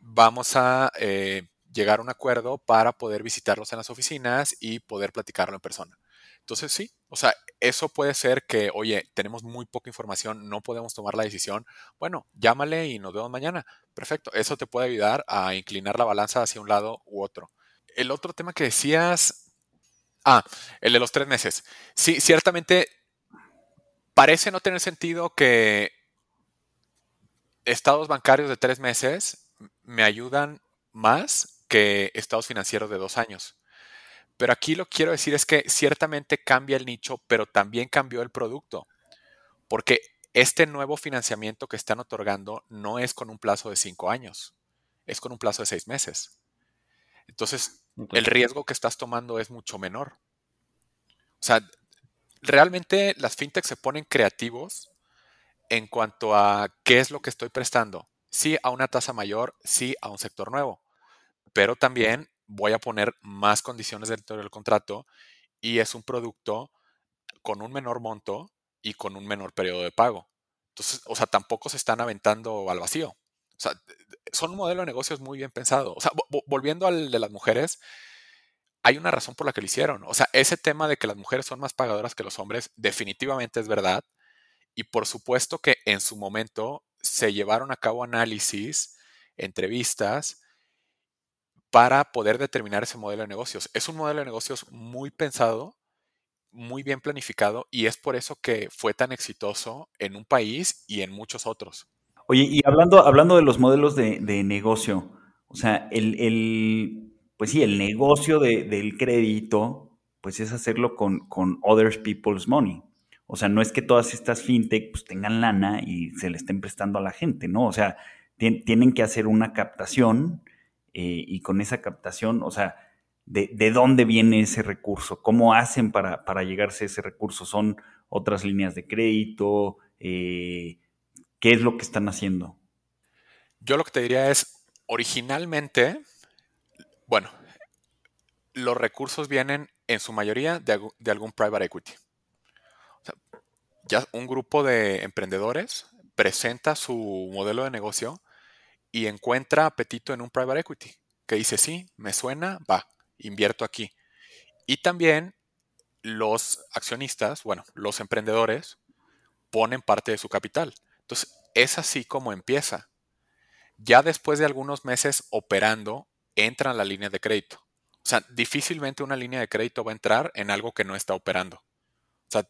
vamos a eh, llegar a un acuerdo para poder visitarlos en las oficinas y poder platicarlo en persona. Entonces, sí, o sea, eso puede ser que, oye, tenemos muy poca información, no podemos tomar la decisión. Bueno, llámale y nos vemos mañana. Perfecto, eso te puede ayudar a inclinar la balanza hacia un lado u otro. El otro tema que decías, ah, el de los tres meses. Sí, ciertamente parece no tener sentido que estados bancarios de tres meses me ayudan más que estados financieros de dos años. Pero aquí lo que quiero decir es que ciertamente cambia el nicho, pero también cambió el producto. Porque este nuevo financiamiento que están otorgando no es con un plazo de cinco años, es con un plazo de seis meses. Entonces, el riesgo que estás tomando es mucho menor. O sea, realmente las fintechs se ponen creativos en cuanto a qué es lo que estoy prestando. Sí a una tasa mayor, sí a un sector nuevo, pero también voy a poner más condiciones dentro del contrato y es un producto con un menor monto y con un menor periodo de pago. Entonces, o sea, tampoco se están aventando al vacío. O sea, son un modelo de negocios muy bien pensado. O sea, volviendo al de las mujeres, hay una razón por la que lo hicieron. O sea, ese tema de que las mujeres son más pagadoras que los hombres definitivamente es verdad. Y por supuesto que en su momento se llevaron a cabo análisis, entrevistas, para poder determinar ese modelo de negocios. Es un modelo de negocios muy pensado, muy bien planificado y es por eso que fue tan exitoso en un país y en muchos otros. Oye, y hablando, hablando de los modelos de, negocio, o sea, el, pues sí, el negocio del crédito, pues es hacerlo con, con other people's money. O sea, no es que todas estas fintech pues, tengan lana y se le estén prestando a la gente, ¿no? O sea, tienen que hacer una captación eh, y con esa captación, o sea, de, dónde viene ese recurso? ¿Cómo hacen para, para, llegarse a ese recurso? ¿Son otras líneas de crédito? Eh, ¿Qué es lo que están haciendo? Yo lo que te diría es, originalmente, bueno, los recursos vienen en su mayoría de, de algún private equity. O sea, ya un grupo de emprendedores presenta su modelo de negocio y encuentra apetito en un private equity, que dice, sí, me suena, va, invierto aquí. Y también los accionistas, bueno, los emprendedores, ponen parte de su capital. Entonces, es así como empieza. Ya después de algunos meses operando, entra en la línea de crédito. O sea, difícilmente una línea de crédito va a entrar en algo que no está operando. O sea,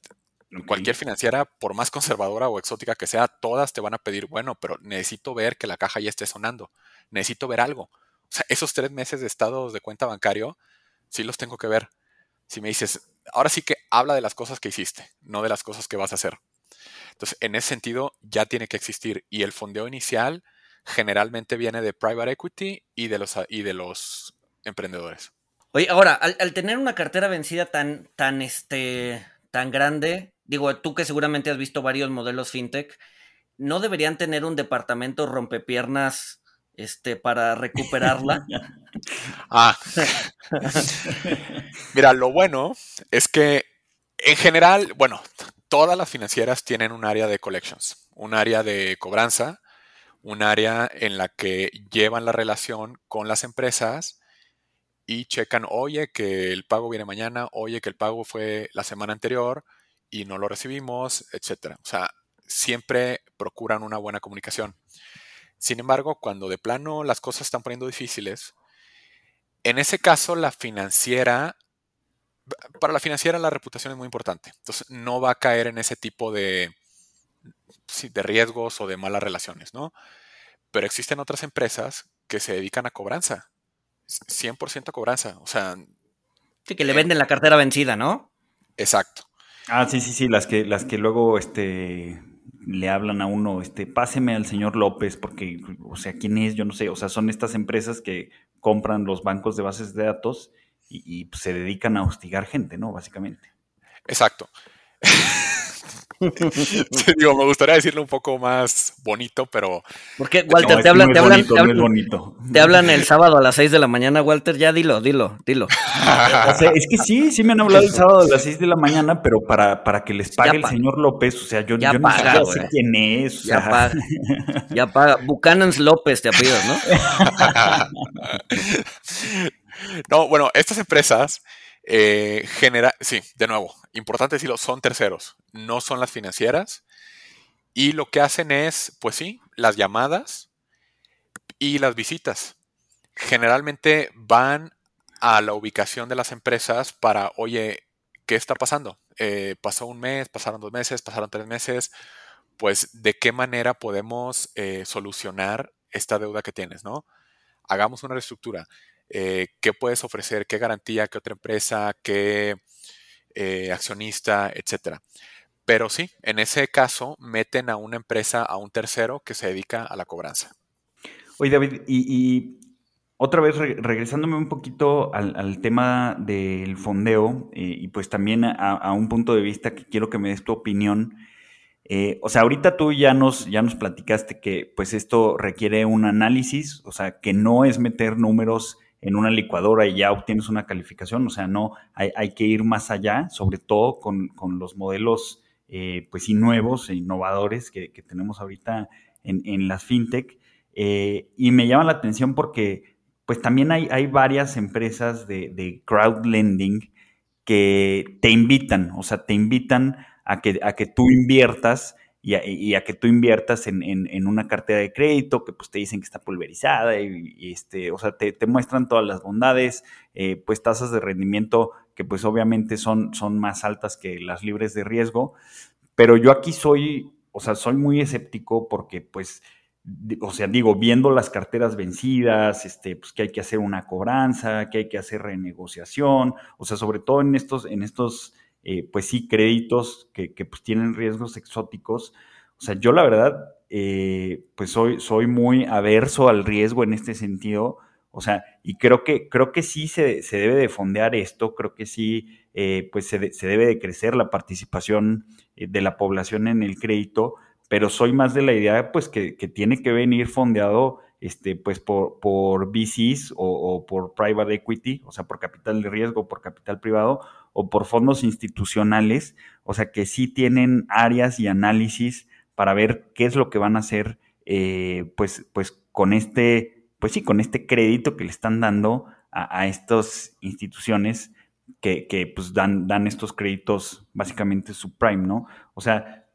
Cualquier financiera, por más conservadora o exótica que sea, todas te van a pedir, bueno, pero necesito ver que la caja ya esté sonando. Necesito ver algo. O sea, esos tres meses de estados de cuenta bancario, sí los tengo que ver. Si me dices, ahora sí que habla de las cosas que hiciste, no de las cosas que vas a hacer. Entonces, en ese sentido, ya tiene que existir. Y el fondeo inicial generalmente viene de private equity y de los, y de los emprendedores. Oye, ahora, al, al tener una cartera vencida tan, tan, este, tan grande, digo, tú que seguramente has visto varios modelos fintech, ¿no deberían tener un departamento rompepiernas este, para recuperarla? ah. Mira, lo bueno es que en general, bueno, todas las financieras tienen un área de collections, un área de cobranza, un área en la que llevan la relación con las empresas y checan, oye, que el pago viene mañana, oye, que el pago fue la semana anterior, y no lo recibimos, etcétera. O sea, siempre procuran una buena comunicación. Sin embargo, cuando de plano las cosas están poniendo difíciles, en ese caso la financiera, para la financiera la reputación es muy importante. Entonces no va a caer en ese tipo de, de riesgos o de malas relaciones, ¿no? Pero existen otras empresas que se dedican a cobranza. 100% a cobranza. O sea... Sí, que le venden la cartera vencida, ¿no? Exacto. Ah, sí, sí, sí, las que, las que luego este, le hablan a uno, este, páseme al señor López, porque, o sea, ¿quién es? Yo no sé, o sea, son estas empresas que compran los bancos de bases de datos y, y pues, se dedican a hostigar gente, ¿no? Básicamente. Exacto. digo, me gustaría decirlo un poco más bonito, pero. Porque, Walter, te, hablan, te, hablan, te, hablan, el sábado a las 6 de la mañana, Walter, ya dilo, dilo, dilo. o sea, es que sí, sí me han hablado el sábado a las 6 de la mañana, pero para, para que les pague el señor López, o sea, yo, yo no sé quién es. ya paga. Ya paga. Buchanan's López te apellidas, ¿no? no, bueno, estas empresas eh, genera, sí, de nuevo, importante decirlo, son terceros, no son las financieras. Y lo que hacen es, pues sí, las llamadas y las visitas. Generalmente van a la ubicación de las empresas para, oye, ¿qué está pasando? Eh, pasó un mes, pasaron dos meses, pasaron tres meses. Pues, ¿de qué manera podemos eh, solucionar esta deuda que tienes, no? Hagamos una reestructura. Eh, qué puedes ofrecer, qué garantía, qué otra empresa, qué eh, accionista, etcétera. Pero sí, en ese caso meten a una empresa, a un tercero que se dedica a la cobranza. Oye, David, y, otra vez regresándome un poquito al, tema del fondeo eh, y pues también a, un punto de vista que quiero que me des tu opinión. o sea, ahorita tú ya nos, ya nos platicaste que pues esto requiere un análisis, o sea, que no es meter números en una licuadora y ya obtienes una calificación, o sea, no, hay, que ir más allá, sobre todo con, los modelos, eh, pues nuevos e innovadores que, tenemos ahorita en, las fintech. Eh, y me llama la atención porque, pues también hay, hay varias empresas de, de crowd lending que te invitan, o sea, te invitan a que, a que tú inviertas y a, que tú inviertas en, una cartera de crédito que pues te dicen que está pulverizada y, este, o sea, te, muestran todas las bondades, eh, pues tasas de rendimiento que pues obviamente son, son más altas que las libres de riesgo, pero yo aquí soy, o sea, soy muy escéptico porque pues, o sea, digo, viendo las carteras vencidas, este, pues que hay que hacer una cobranza, que hay que hacer renegociación, o sea, sobre todo en estos, en estos eh, pues sí, créditos que, pues tienen riesgos exóticos. O sea, yo la verdad, eh, pues soy, soy muy averso al riesgo en este sentido. O sea, y creo que, creo que sí se, debe de fondear esto, creo que sí, eh, pues se, debe de crecer la participación de la población en el crédito, pero soy más de la idea, pues, que, tiene que venir fondeado, este, pues, por, por VCs o, por private equity, o sea, por capital de riesgo, por capital privado, o por fondos institucionales, o sea, que sí tienen áreas y análisis para ver qué es lo que van a hacer, eh, pues, pues con este, pues sí, con este crédito que le están dando a, estas instituciones que, que, pues dan, dan estos créditos básicamente subprime, ¿no? O sea,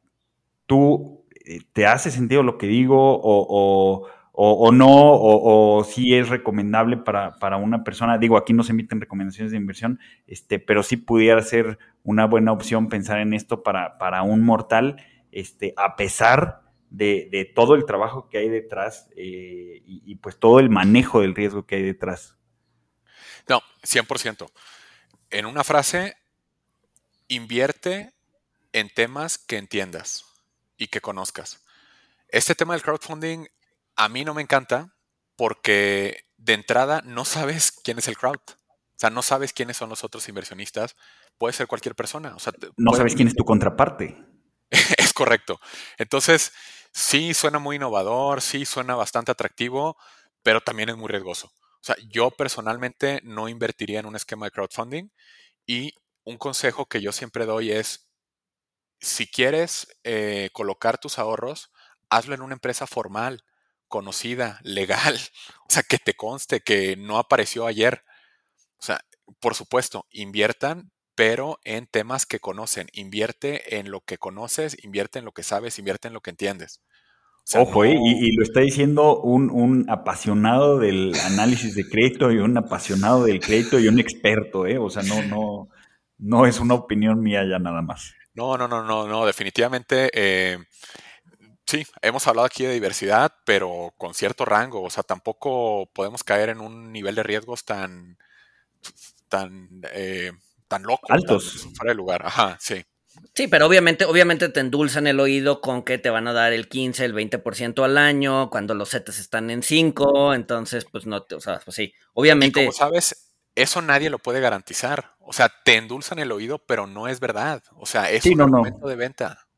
tú, eh, ¿te hace sentido lo que digo o o, no, o, si es recomendable para, una persona. Digo, aquí no se emiten recomendaciones de inversión, este, pero sí pudiera ser una buena opción pensar en esto para, para un mortal, este, a pesar de, todo el trabajo que hay detrás eh, y, pues todo el manejo del riesgo que hay detrás. No, 100%. En una frase, invierte en temas que entiendas y que conozcas. Este tema del crowdfunding a mí no me encanta porque de entrada no sabes quién es el crowd. O sea, no sabes quiénes son los otros inversionistas. Puede ser cualquier persona. O sea, no sabes quién es tu contraparte. es correcto. Entonces, sí suena muy innovador, sí suena bastante atractivo, pero también es muy riesgoso. O sea, yo personalmente no invertiría en un esquema de crowdfunding y un consejo que yo siempre doy es, si quieres eh, colocar tus ahorros, hazlo en una empresa formal conocida, legal, o sea, que te conste que no apareció ayer. O sea, por supuesto, inviertan, pero en temas que conocen. Invierte en lo que conoces, invierte en lo que sabes, invierte en lo que entiendes. Ojo, eh, y, lo está diciendo un, apasionado del análisis de crédito y un apasionado del crédito y un experto, ¿eh? O sea, no, no, no es una opinión mía ya nada más. No, no, no, no, no, definitivamente. Eh, Sí, hemos hablado aquí de diversidad, pero con cierto rango. O sea, tampoco podemos caer en un nivel de riesgos tan, tan, eh, tan loco. Altos. fuera de lugar. Ajá, sí. Sí, pero obviamente, obviamente te endulzan el oído con que te van a dar el 15, el 20% al año, cuando los setes están en 5, entonces, pues no, te, o sea, pues sí, obviamente. Y como sabes, eso nadie lo puede garantizar. O sea, te endulzan el oído, pero no es verdad. O sea, es un argumento de venta.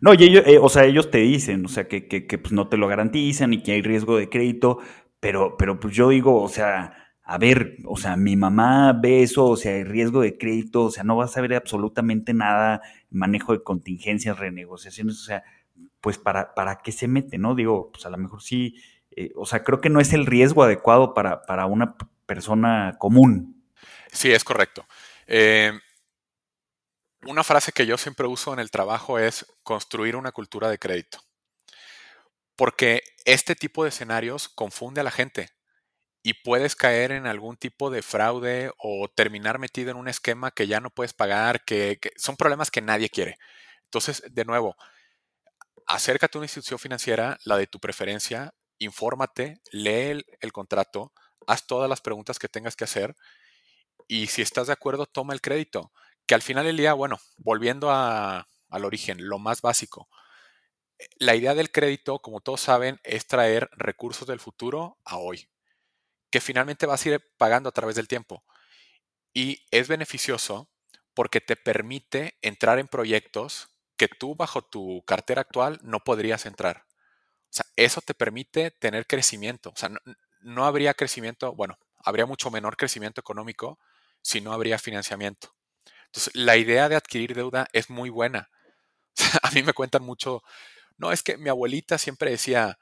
No, y eh, o sea, ellos te dicen, o sea, que, que, que pues, no te lo garantizan y que hay riesgo de crédito, pero, pero pues yo digo, o sea, a ver, o sea, mi mamá ve eso, o sea, hay riesgo de crédito, o sea, no vas a ver absolutamente nada, manejo de contingencias, renegociaciones, o sea, pues para, para qué se mete, ¿no? Digo, pues a lo mejor sí, eh, o sea, creo que no es el riesgo adecuado para, para una persona común. Sí, es correcto. Eh, una frase que yo siempre uso en el trabajo es construir una cultura de crédito. Porque este tipo de escenarios confunde a la gente y puedes caer en algún tipo de fraude o terminar metido en un esquema que ya no puedes pagar, que, son problemas que nadie quiere. Entonces, de nuevo, acércate a una institución financiera, la de tu preferencia, infórmate, lee el, contrato, haz todas las preguntas que tengas que hacer y si estás de acuerdo, toma el crédito. Que al final del día, bueno, volviendo al origen, lo más básico, la idea del crédito, como todos saben, es traer recursos del futuro a hoy que finalmente vas a ir pagando a través del tiempo. Y es beneficioso porque te permite entrar en proyectos que tú bajo tu cartera actual no podrías entrar. O sea, eso te permite tener crecimiento. O sea, no, habría crecimiento, bueno, habría mucho menor crecimiento económico si no habría financiamiento. Entonces, la idea de adquirir deuda es muy buena. a mí me cuentan mucho, no, es que mi abuelita siempre decía,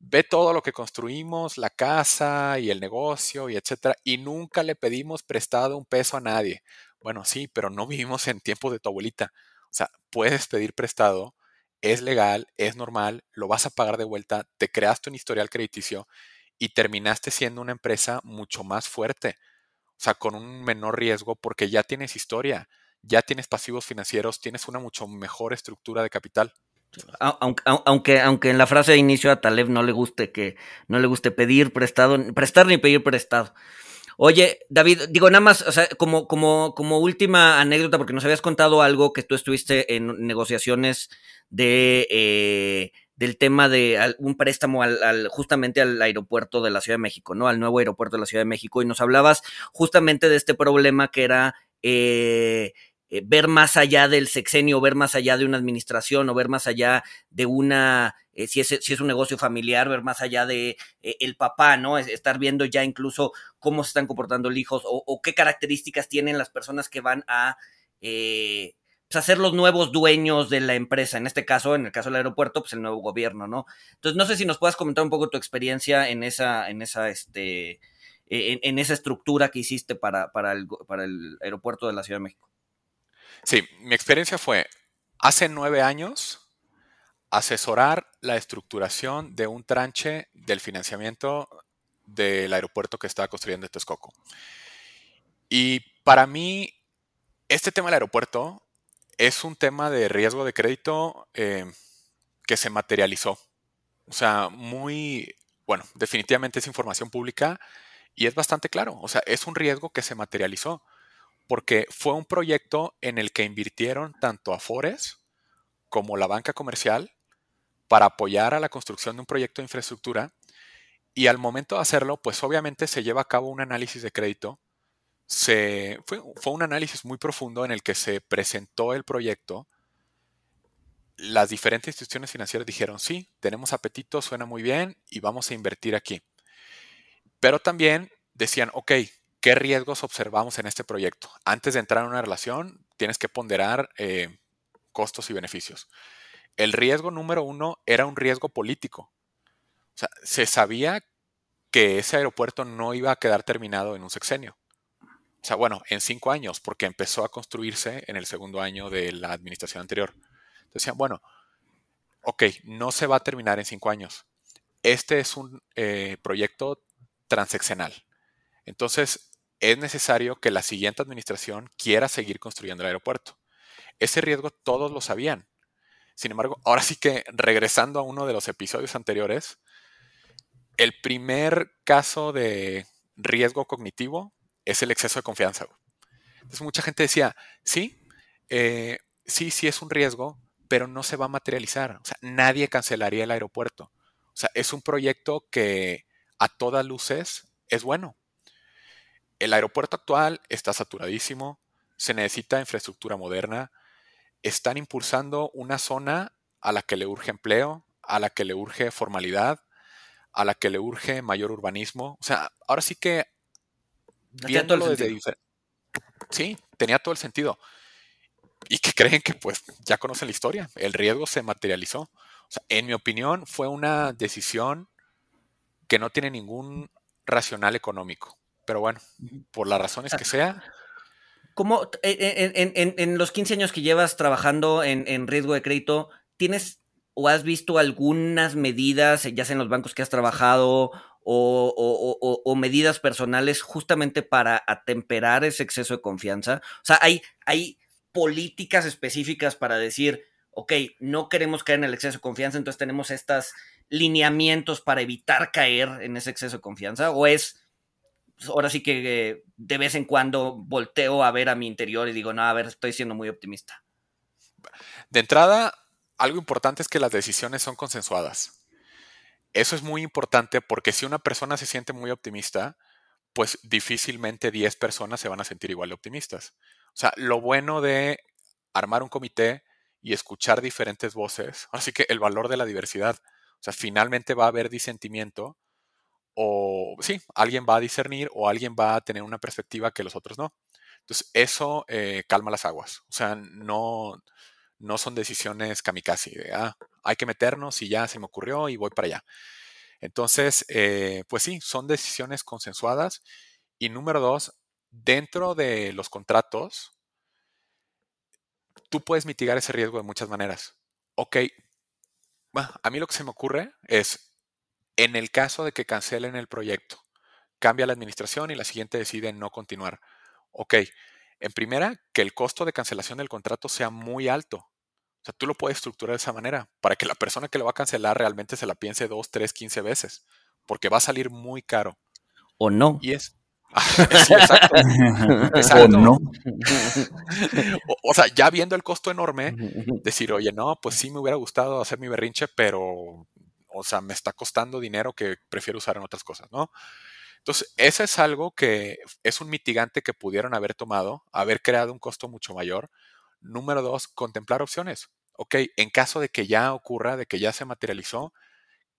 ve todo lo que construimos, la casa y el negocio y etcétera, y nunca le pedimos prestado un peso a nadie. Bueno, sí, pero no vivimos en tiempo de tu abuelita. O sea, puedes pedir prestado, es legal, es normal, lo vas a pagar de vuelta, te creaste un historial crediticio y terminaste siendo una empresa mucho más fuerte. O sea, con un menor riesgo porque ya tienes historia, ya tienes pasivos financieros, tienes una mucho mejor estructura de capital. Aunque, aunque, en la frase de inicio a Taleb no le guste que no le guste pedir prestado, prestar ni pedir prestado. Oye, David, digo nada más, o sea, como, como, como última anécdota, porque nos habías contado algo que tú estuviste en negociaciones de eh, del tema de un préstamo al, justamente al aeropuerto de la Ciudad de México, ¿no? Al nuevo aeropuerto de la Ciudad de México. Y nos hablabas justamente de este problema que era eh, eh, ver más allá del sexenio, ver más allá de una administración o ver más allá de una, eh, si, es, si es un negocio familiar, ver más allá de eh, el papá, ¿no? estar viendo ya incluso cómo se están comportando los hijos o, qué características tienen las personas que van a pues, ser los nuevos dueños de la empresa. En este caso, en el caso del aeropuerto, pues el nuevo gobierno, ¿no? Entonces, no sé si nos puedas comentar un poco tu experiencia en esa, en esa, este, en, esa estructura que hiciste para, para, el, para el aeropuerto de la Ciudad de México. Sí, mi experiencia fue hace nueve años asesorar la estructuración de un tranche del financiamiento del aeropuerto que estaba construyendo Texcoco. Y para mí, este tema del aeropuerto es un tema de riesgo de crédito eh, que se materializó. O sea, muy, bueno, definitivamente es información pública y es bastante claro. O sea, es un riesgo que se materializó porque fue un proyecto en el que invirtieron tanto Afores como la banca comercial para apoyar a la construcción de un proyecto de infraestructura y al momento de hacerlo, pues obviamente se lleva a cabo un análisis de crédito. Se, fue, fue un análisis muy profundo en el que se presentó el proyecto. Las diferentes instituciones financieras dijeron, sí, tenemos apetito, suena muy bien y vamos a invertir aquí. Pero también decían, ok, ¿Qué riesgos observamos en este proyecto? Antes de entrar en una relación, tienes que ponderar eh, costos y beneficios. El riesgo número uno era un riesgo político. O sea, se sabía que ese aeropuerto no iba a quedar terminado en un sexenio. Sea, bueno, en cinco años, porque empezó a construirse en el segundo año de la administración anterior. Decían, bueno, ok, no se va a terminar en cinco años. Este es un eh, proyecto transeccional. Entonces, es necesario que la siguiente administración quiera seguir construyendo el aeropuerto. Ese riesgo todos lo sabían. Sin embargo, ahora sí que regresando a uno de los episodios anteriores, el primer caso de riesgo cognitivo es el exceso de confianza. Entonces mucha gente decía, sí, eh, sí, sí es un riesgo, pero no se va a materializar. O sea, nadie cancelaría el aeropuerto. O sea, es un proyecto que a todas luces es bueno. El aeropuerto actual está saturadísimo, se necesita infraestructura moderna, están impulsando una zona a la que le urge empleo, a la que le urge formalidad, a la que le urge mayor urbanismo. O sea, ahora sí que viéndolo desde Sí, tenía todo el sentido. Y que creen que pues ya conocen la historia. El riesgo se materializó. O sea, en mi opinión, fue una decisión que no tiene ningún racional económico. Pero bueno, por las razones que sea. ¿Cómo eh, en, en, los 15 años que llevas trabajando en, riesgo de crédito, tienes o has visto algunas medidas, ya sea en los bancos que has trabajado o, medidas personales justamente para atemperar ese exceso de confianza? O sea, hay, hay políticas específicas para decir, ok, no queremos caer en el exceso de confianza, entonces tenemos estos lineamientos para evitar caer en ese exceso de confianza, o es pues, ahora sí que de vez en cuando volteo a ver a mi interior y digo, no, a ver, estoy siendo muy optimista. De entrada, algo importante es que las decisiones son consensuadas. Eso es muy importante porque si una persona se siente muy optimista, pues difícilmente 10 personas se van a sentir igual de optimistas. O sea, lo bueno de armar un comité y escuchar diferentes voces, así que el valor de la diversidad. O sea, finalmente va a haber disentimiento o sí, alguien va a discernir o alguien va a tener una perspectiva que los otros no. Entonces, eso eh, calma las aguas. O sea, no, no son decisiones kamikaze. De, ah, hay que meternos y ya se me ocurrió y voy para allá. Entonces, eh, pues sí, son decisiones consensuadas. Y número dos, dentro de los contratos, tú puedes mitigar ese riesgo de muchas maneras. Ok, a mí lo que se me ocurre es, en el caso de que cancelen el proyecto, cambia la administración y la siguiente decide no continuar. Ok, en primera, que el costo de cancelación del contrato sea muy alto. O sea, tú lo puedes estructurar de esa manera para que la persona que lo va a cancelar realmente se la piense dos, tres, quince veces, porque va a salir muy caro. O no. Y es. sí, exacto. O no. o, sea, ya viendo el costo enorme, decir, oye, no, pues sí me hubiera gustado hacer mi berrinche, pero o sea, me está costando dinero que prefiero usar en otras cosas, ¿no? Entonces, ese es algo que es un mitigante que pudieron haber tomado, haber creado un costo mucho mayor. Número dos, contemplar opciones. Ok, en caso de que ya ocurra, de que ya se materializó,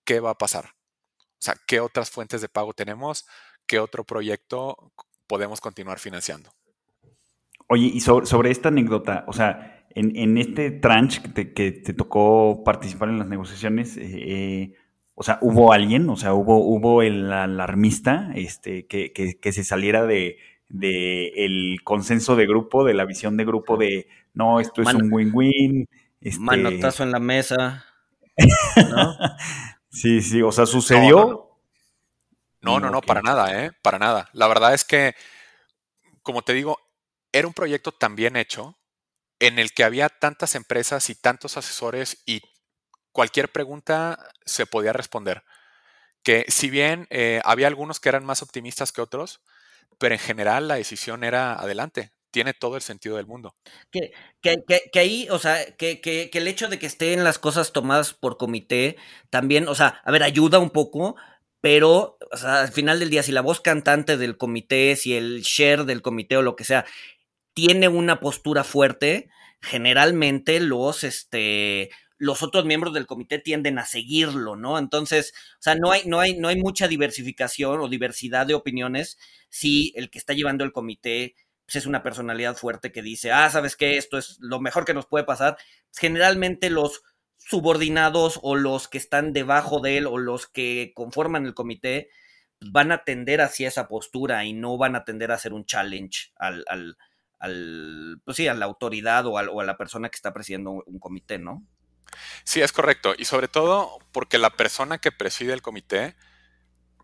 ¿qué va a pasar? O sea, ¿qué otras fuentes de pago tenemos? ¿Qué otro proyecto podemos continuar financiando? Oye, y sobre, esta anécdota, o sea, en, este tranche que te, tocó participar en las negociaciones, eh, o sea, hubo alguien, o sea, hubo, hubo el alarmista este, que, que, se saliera de, el consenso de grupo, de la visión de grupo de no, esto es un win-win. Este... Manotazo en la mesa. sí, sí, o sea, sucedió. No, no, no, para nada, ¿eh? Para nada. La verdad es que, como te digo, era un proyecto tan bien hecho en el que había tantas empresas y tantos asesores y cualquier pregunta se podía responder. Que si bien eh, había algunos que eran más optimistas que otros, pero en general la decisión era adelante. Tiene todo el sentido del mundo. Que, que, ahí, o sea, que, que, el hecho de que estén las cosas tomadas por comité también, o sea, a ver, ayuda un poco, pero o sea, al final del día, si la voz cantante del comité, si el share del comité o lo que sea, tiene una postura fuerte, generalmente los, este, los otros miembros del comité tienden a seguirlo, ¿no? Entonces, o sea, no hay, no hay, no hay mucha diversificación o diversidad de opiniones si el que está llevando el comité pues, es una personalidad fuerte que dice, ah, ¿sabes qué? Esto es lo mejor que nos puede pasar. Generalmente los subordinados o los que están debajo de él o los que conforman el comité pues, van a tender hacia esa postura y no van a tender a hacer un challenge al, al, pues sí, a la autoridad o, a la persona que está presidiendo un, comité, ¿no? Sí, es correcto. Y sobre todo porque la persona que preside el comité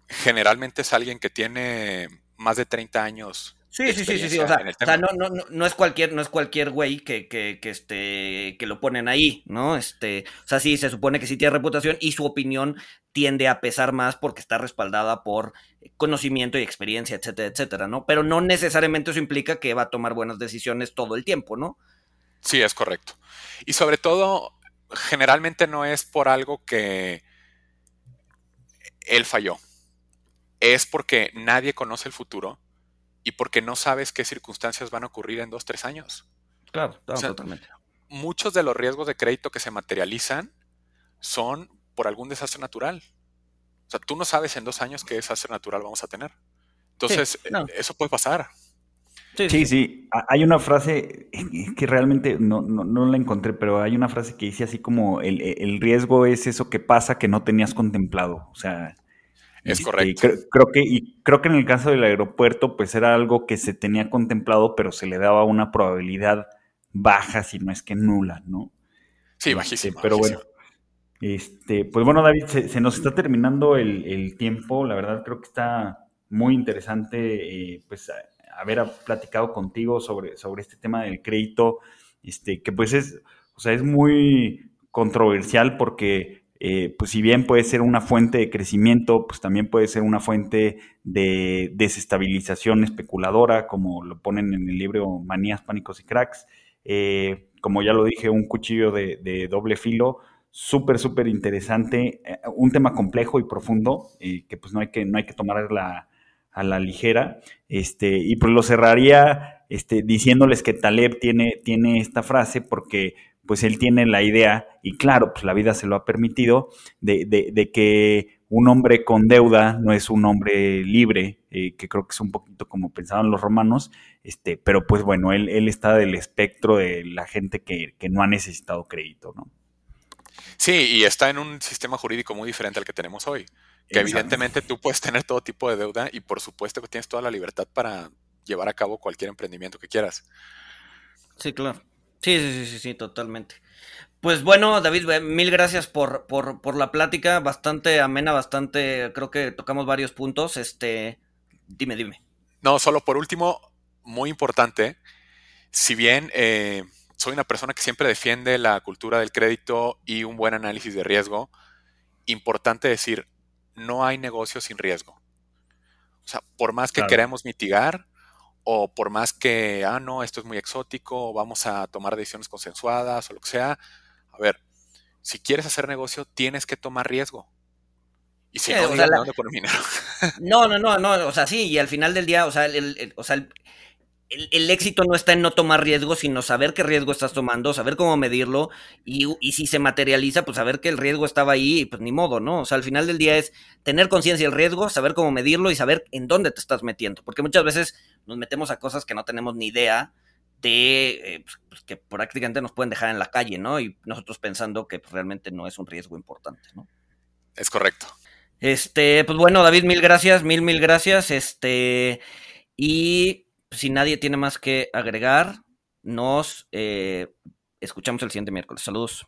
generalmente es alguien que tiene más de 30 años Sí, sí, sí, sí, O sea, no, no, no, es cualquier, no es cualquier güey que, que, que, este, que lo ponen ahí, ¿no? Este, o sea, sí, se supone que sí tiene reputación y su opinión tiende a pesar más porque está respaldada por conocimiento y experiencia, etcétera, etcétera, ¿no? Pero no necesariamente eso implica que va a tomar buenas decisiones todo el tiempo, ¿no? Sí, es correcto. Y sobre todo, generalmente no es por algo que él falló. Es porque nadie conoce el futuro y porque no sabes qué circunstancias van a ocurrir en dos, tres años. Claro, totalmente. Muchos de los riesgos de crédito que se materializan son por algún desastre natural. O sea, tú no sabes en dos años qué desastre natural vamos a tener. Entonces, eso puede pasar. Sí, sí, Hay una frase que realmente no, la encontré, pero hay una frase que dice así como el, riesgo es eso que pasa que no tenías contemplado. O sea, es este, correcto. Creo, que, y creo que en el caso del aeropuerto, pues era algo que se tenía contemplado, pero se le daba una probabilidad baja, si no es que nula, ¿no? Sí, este, bajísima. pero bueno. Este, pues bueno, David, se, nos está terminando el, tiempo. La verdad, creo que está muy interesante, eh, pues haber platicado contigo sobre, sobre este tema del crédito, este, que pues es, o sea, es muy controversial porque, eh, pues si bien puede ser una fuente de crecimiento, pues también puede ser una fuente de desestabilización especuladora, como lo ponen en el libro Manías, Pánicos y Cracks. Eh, como ya lo dije, un cuchillo de, doble filo, súper, súper interesante, eh, un tema complejo y profundo, que pues no hay que, no hay que tomar la, a la ligera. Este, y pues lo cerraría este, diciéndoles que Taleb tiene, tiene esta frase porque pues él tiene la idea, y claro, pues la vida se lo ha permitido, de, de, que un hombre con deuda no es un hombre libre, eh, que creo que es un poquito como pensaban los romanos, este, pero pues bueno, él, él está del espectro de la gente que, que no ha necesitado crédito, ¿no? Sí, y está en un sistema jurídico muy diferente al que tenemos hoy. Que evidentemente tú puedes tener todo tipo de deuda y por supuesto que tienes toda la libertad para llevar a cabo cualquier emprendimiento que quieras. Sí, claro. Sí, sí, sí, sí, sí totalmente. Pues bueno, David, mil gracias por, por, la plática, bastante amena, bastante, creo que tocamos varios puntos. Este, dime, dime. No, solo por último, muy importante, si bien eh, soy una persona que siempre defiende la cultura del crédito y un buen análisis de riesgo, importante decir, no hay negocio sin riesgo. O sea, por más que queramos mitigar o por más que, ah, no, esto es muy exótico, vamos a tomar decisiones consensuadas o lo que sea, a ver, si quieres hacer negocio, tienes que tomar riesgo. Y si no, ¿dónde poner dinero? no, no, no, no, o sea, sí, y al final del día, o sea, el, o sea, el, el, éxito no está en no tomar riesgo, sino saber qué riesgo estás tomando, saber cómo medirlo y, si se materializa, pues saber que el riesgo estaba ahí y pues ni modo, ¿no? O sea, al final del día es tener conciencia del riesgo, saber cómo medirlo y saber en dónde te estás metiendo, porque muchas veces nos metemos a cosas que no tenemos ni idea de eh, pues, pues, que prácticamente nos pueden dejar en la calle, ¿no? Y nosotros pensando que pues, realmente no es un riesgo importante, ¿no? Es correcto. Este, pues bueno, David, mil gracias, mil, mil gracias. Este, y si nadie tiene más que agregar, nos eh, escuchamos el siguiente miércoles. Saludos.